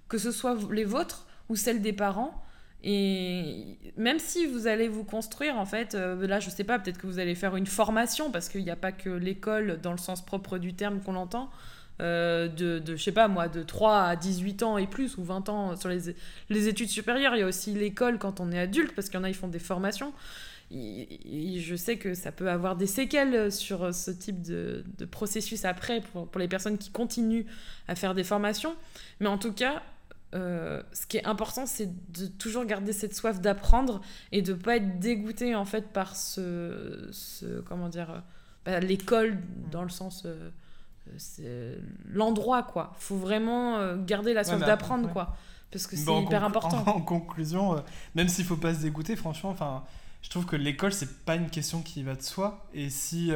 que ce soit les vôtres ou celles des parents. Et même si vous allez vous construire, en fait, euh, là, je sais pas, peut-être que vous allez faire une formation, parce qu'il n'y a pas que l'école dans le sens propre du terme qu'on entend, euh, de, je sais pas moi, de 3 à 18 ans et plus, ou 20 ans sur les, les études supérieures. Il y a aussi l'école quand on est adulte, parce qu'il y en a, ils font des formations. Et, je sais que ça peut avoir des séquelles sur ce type de, de processus après, pour, pour les personnes qui continuent à faire des formations. Mais en tout cas, euh, ce qui est important, c'est de toujours garder cette soif d'apprendre et de pas être dégoûté en fait par ce, ce comment dire, euh, bah, l'école dans le sens, euh, c'est l'endroit quoi. Faut vraiment garder la soif d'apprendre quoi, parce que c'est hyper important. En, conclusion, même s'il faut pas se dégoûter, franchement, enfin, je trouve que l'école c'est pas une question qui va de soi et si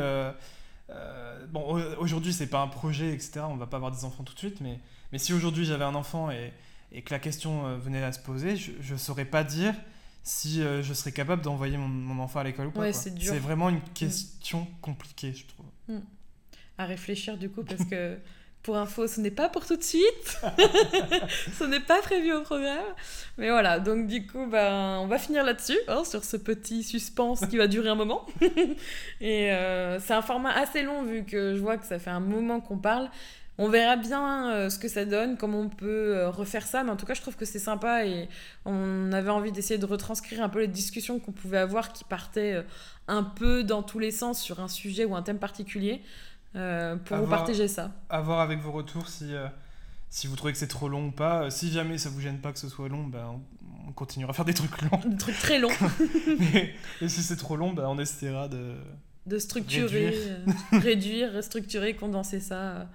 bon aujourd'hui c'est pas un projet etc, on va pas avoir des enfants tout de suite, mais mais si aujourd'hui j'avais un enfant et et que la question euh, venait à se poser, je ne saurais pas dire si euh, je serais capable d'envoyer mon, enfant à l'école ou pas. c'est vraiment une mm. question compliquée, je trouve. Mm. À réfléchir du coup, parce que Pour info, ce n'est pas pour tout de suite. ce n'est pas prévu au programme. Mais voilà, donc du coup, ben, on va finir là-dessus, hein, sur ce petit suspense qui va durer un moment. Et euh, c'est un format assez long vu que je vois que ça fait un moment qu'on parle. On verra bien euh, ce que ça donne, comment on peut euh, refaire ça, mais en tout cas, je trouve que c'est sympa et on avait envie d'essayer de retranscrire un peu les discussions qu'on pouvait avoir qui partaient euh, un peu dans tous les sens sur un sujet ou un thème particulier pour vous partager ça. À voir avec vos retours si, si vous trouvez que c'est trop long ou pas. Si jamais ça vous gêne pas que ce soit long, ben, on continuera à faire des trucs longs. Des trucs très longs. et si c'est trop long, ben, on essaiera de de structurer, réduire, réduire restructurer, condenser ça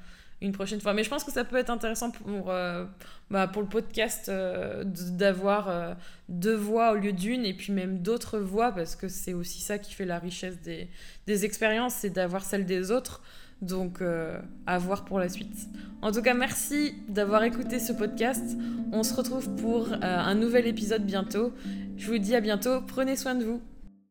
une prochaine fois. Mais je pense que ça peut être intéressant pour, euh, bah, pour le podcast euh, d'avoir euh, deux voix au lieu d'une et puis même d'autres voix parce que c'est aussi ça qui fait la richesse des, des expériences, c'est d'avoir celle des autres. Donc à voir pour la suite. En tout cas, merci d'avoir écouté ce podcast. On se retrouve pour un nouvel épisode bientôt. Je vous dis à bientôt. Prenez soin de vous.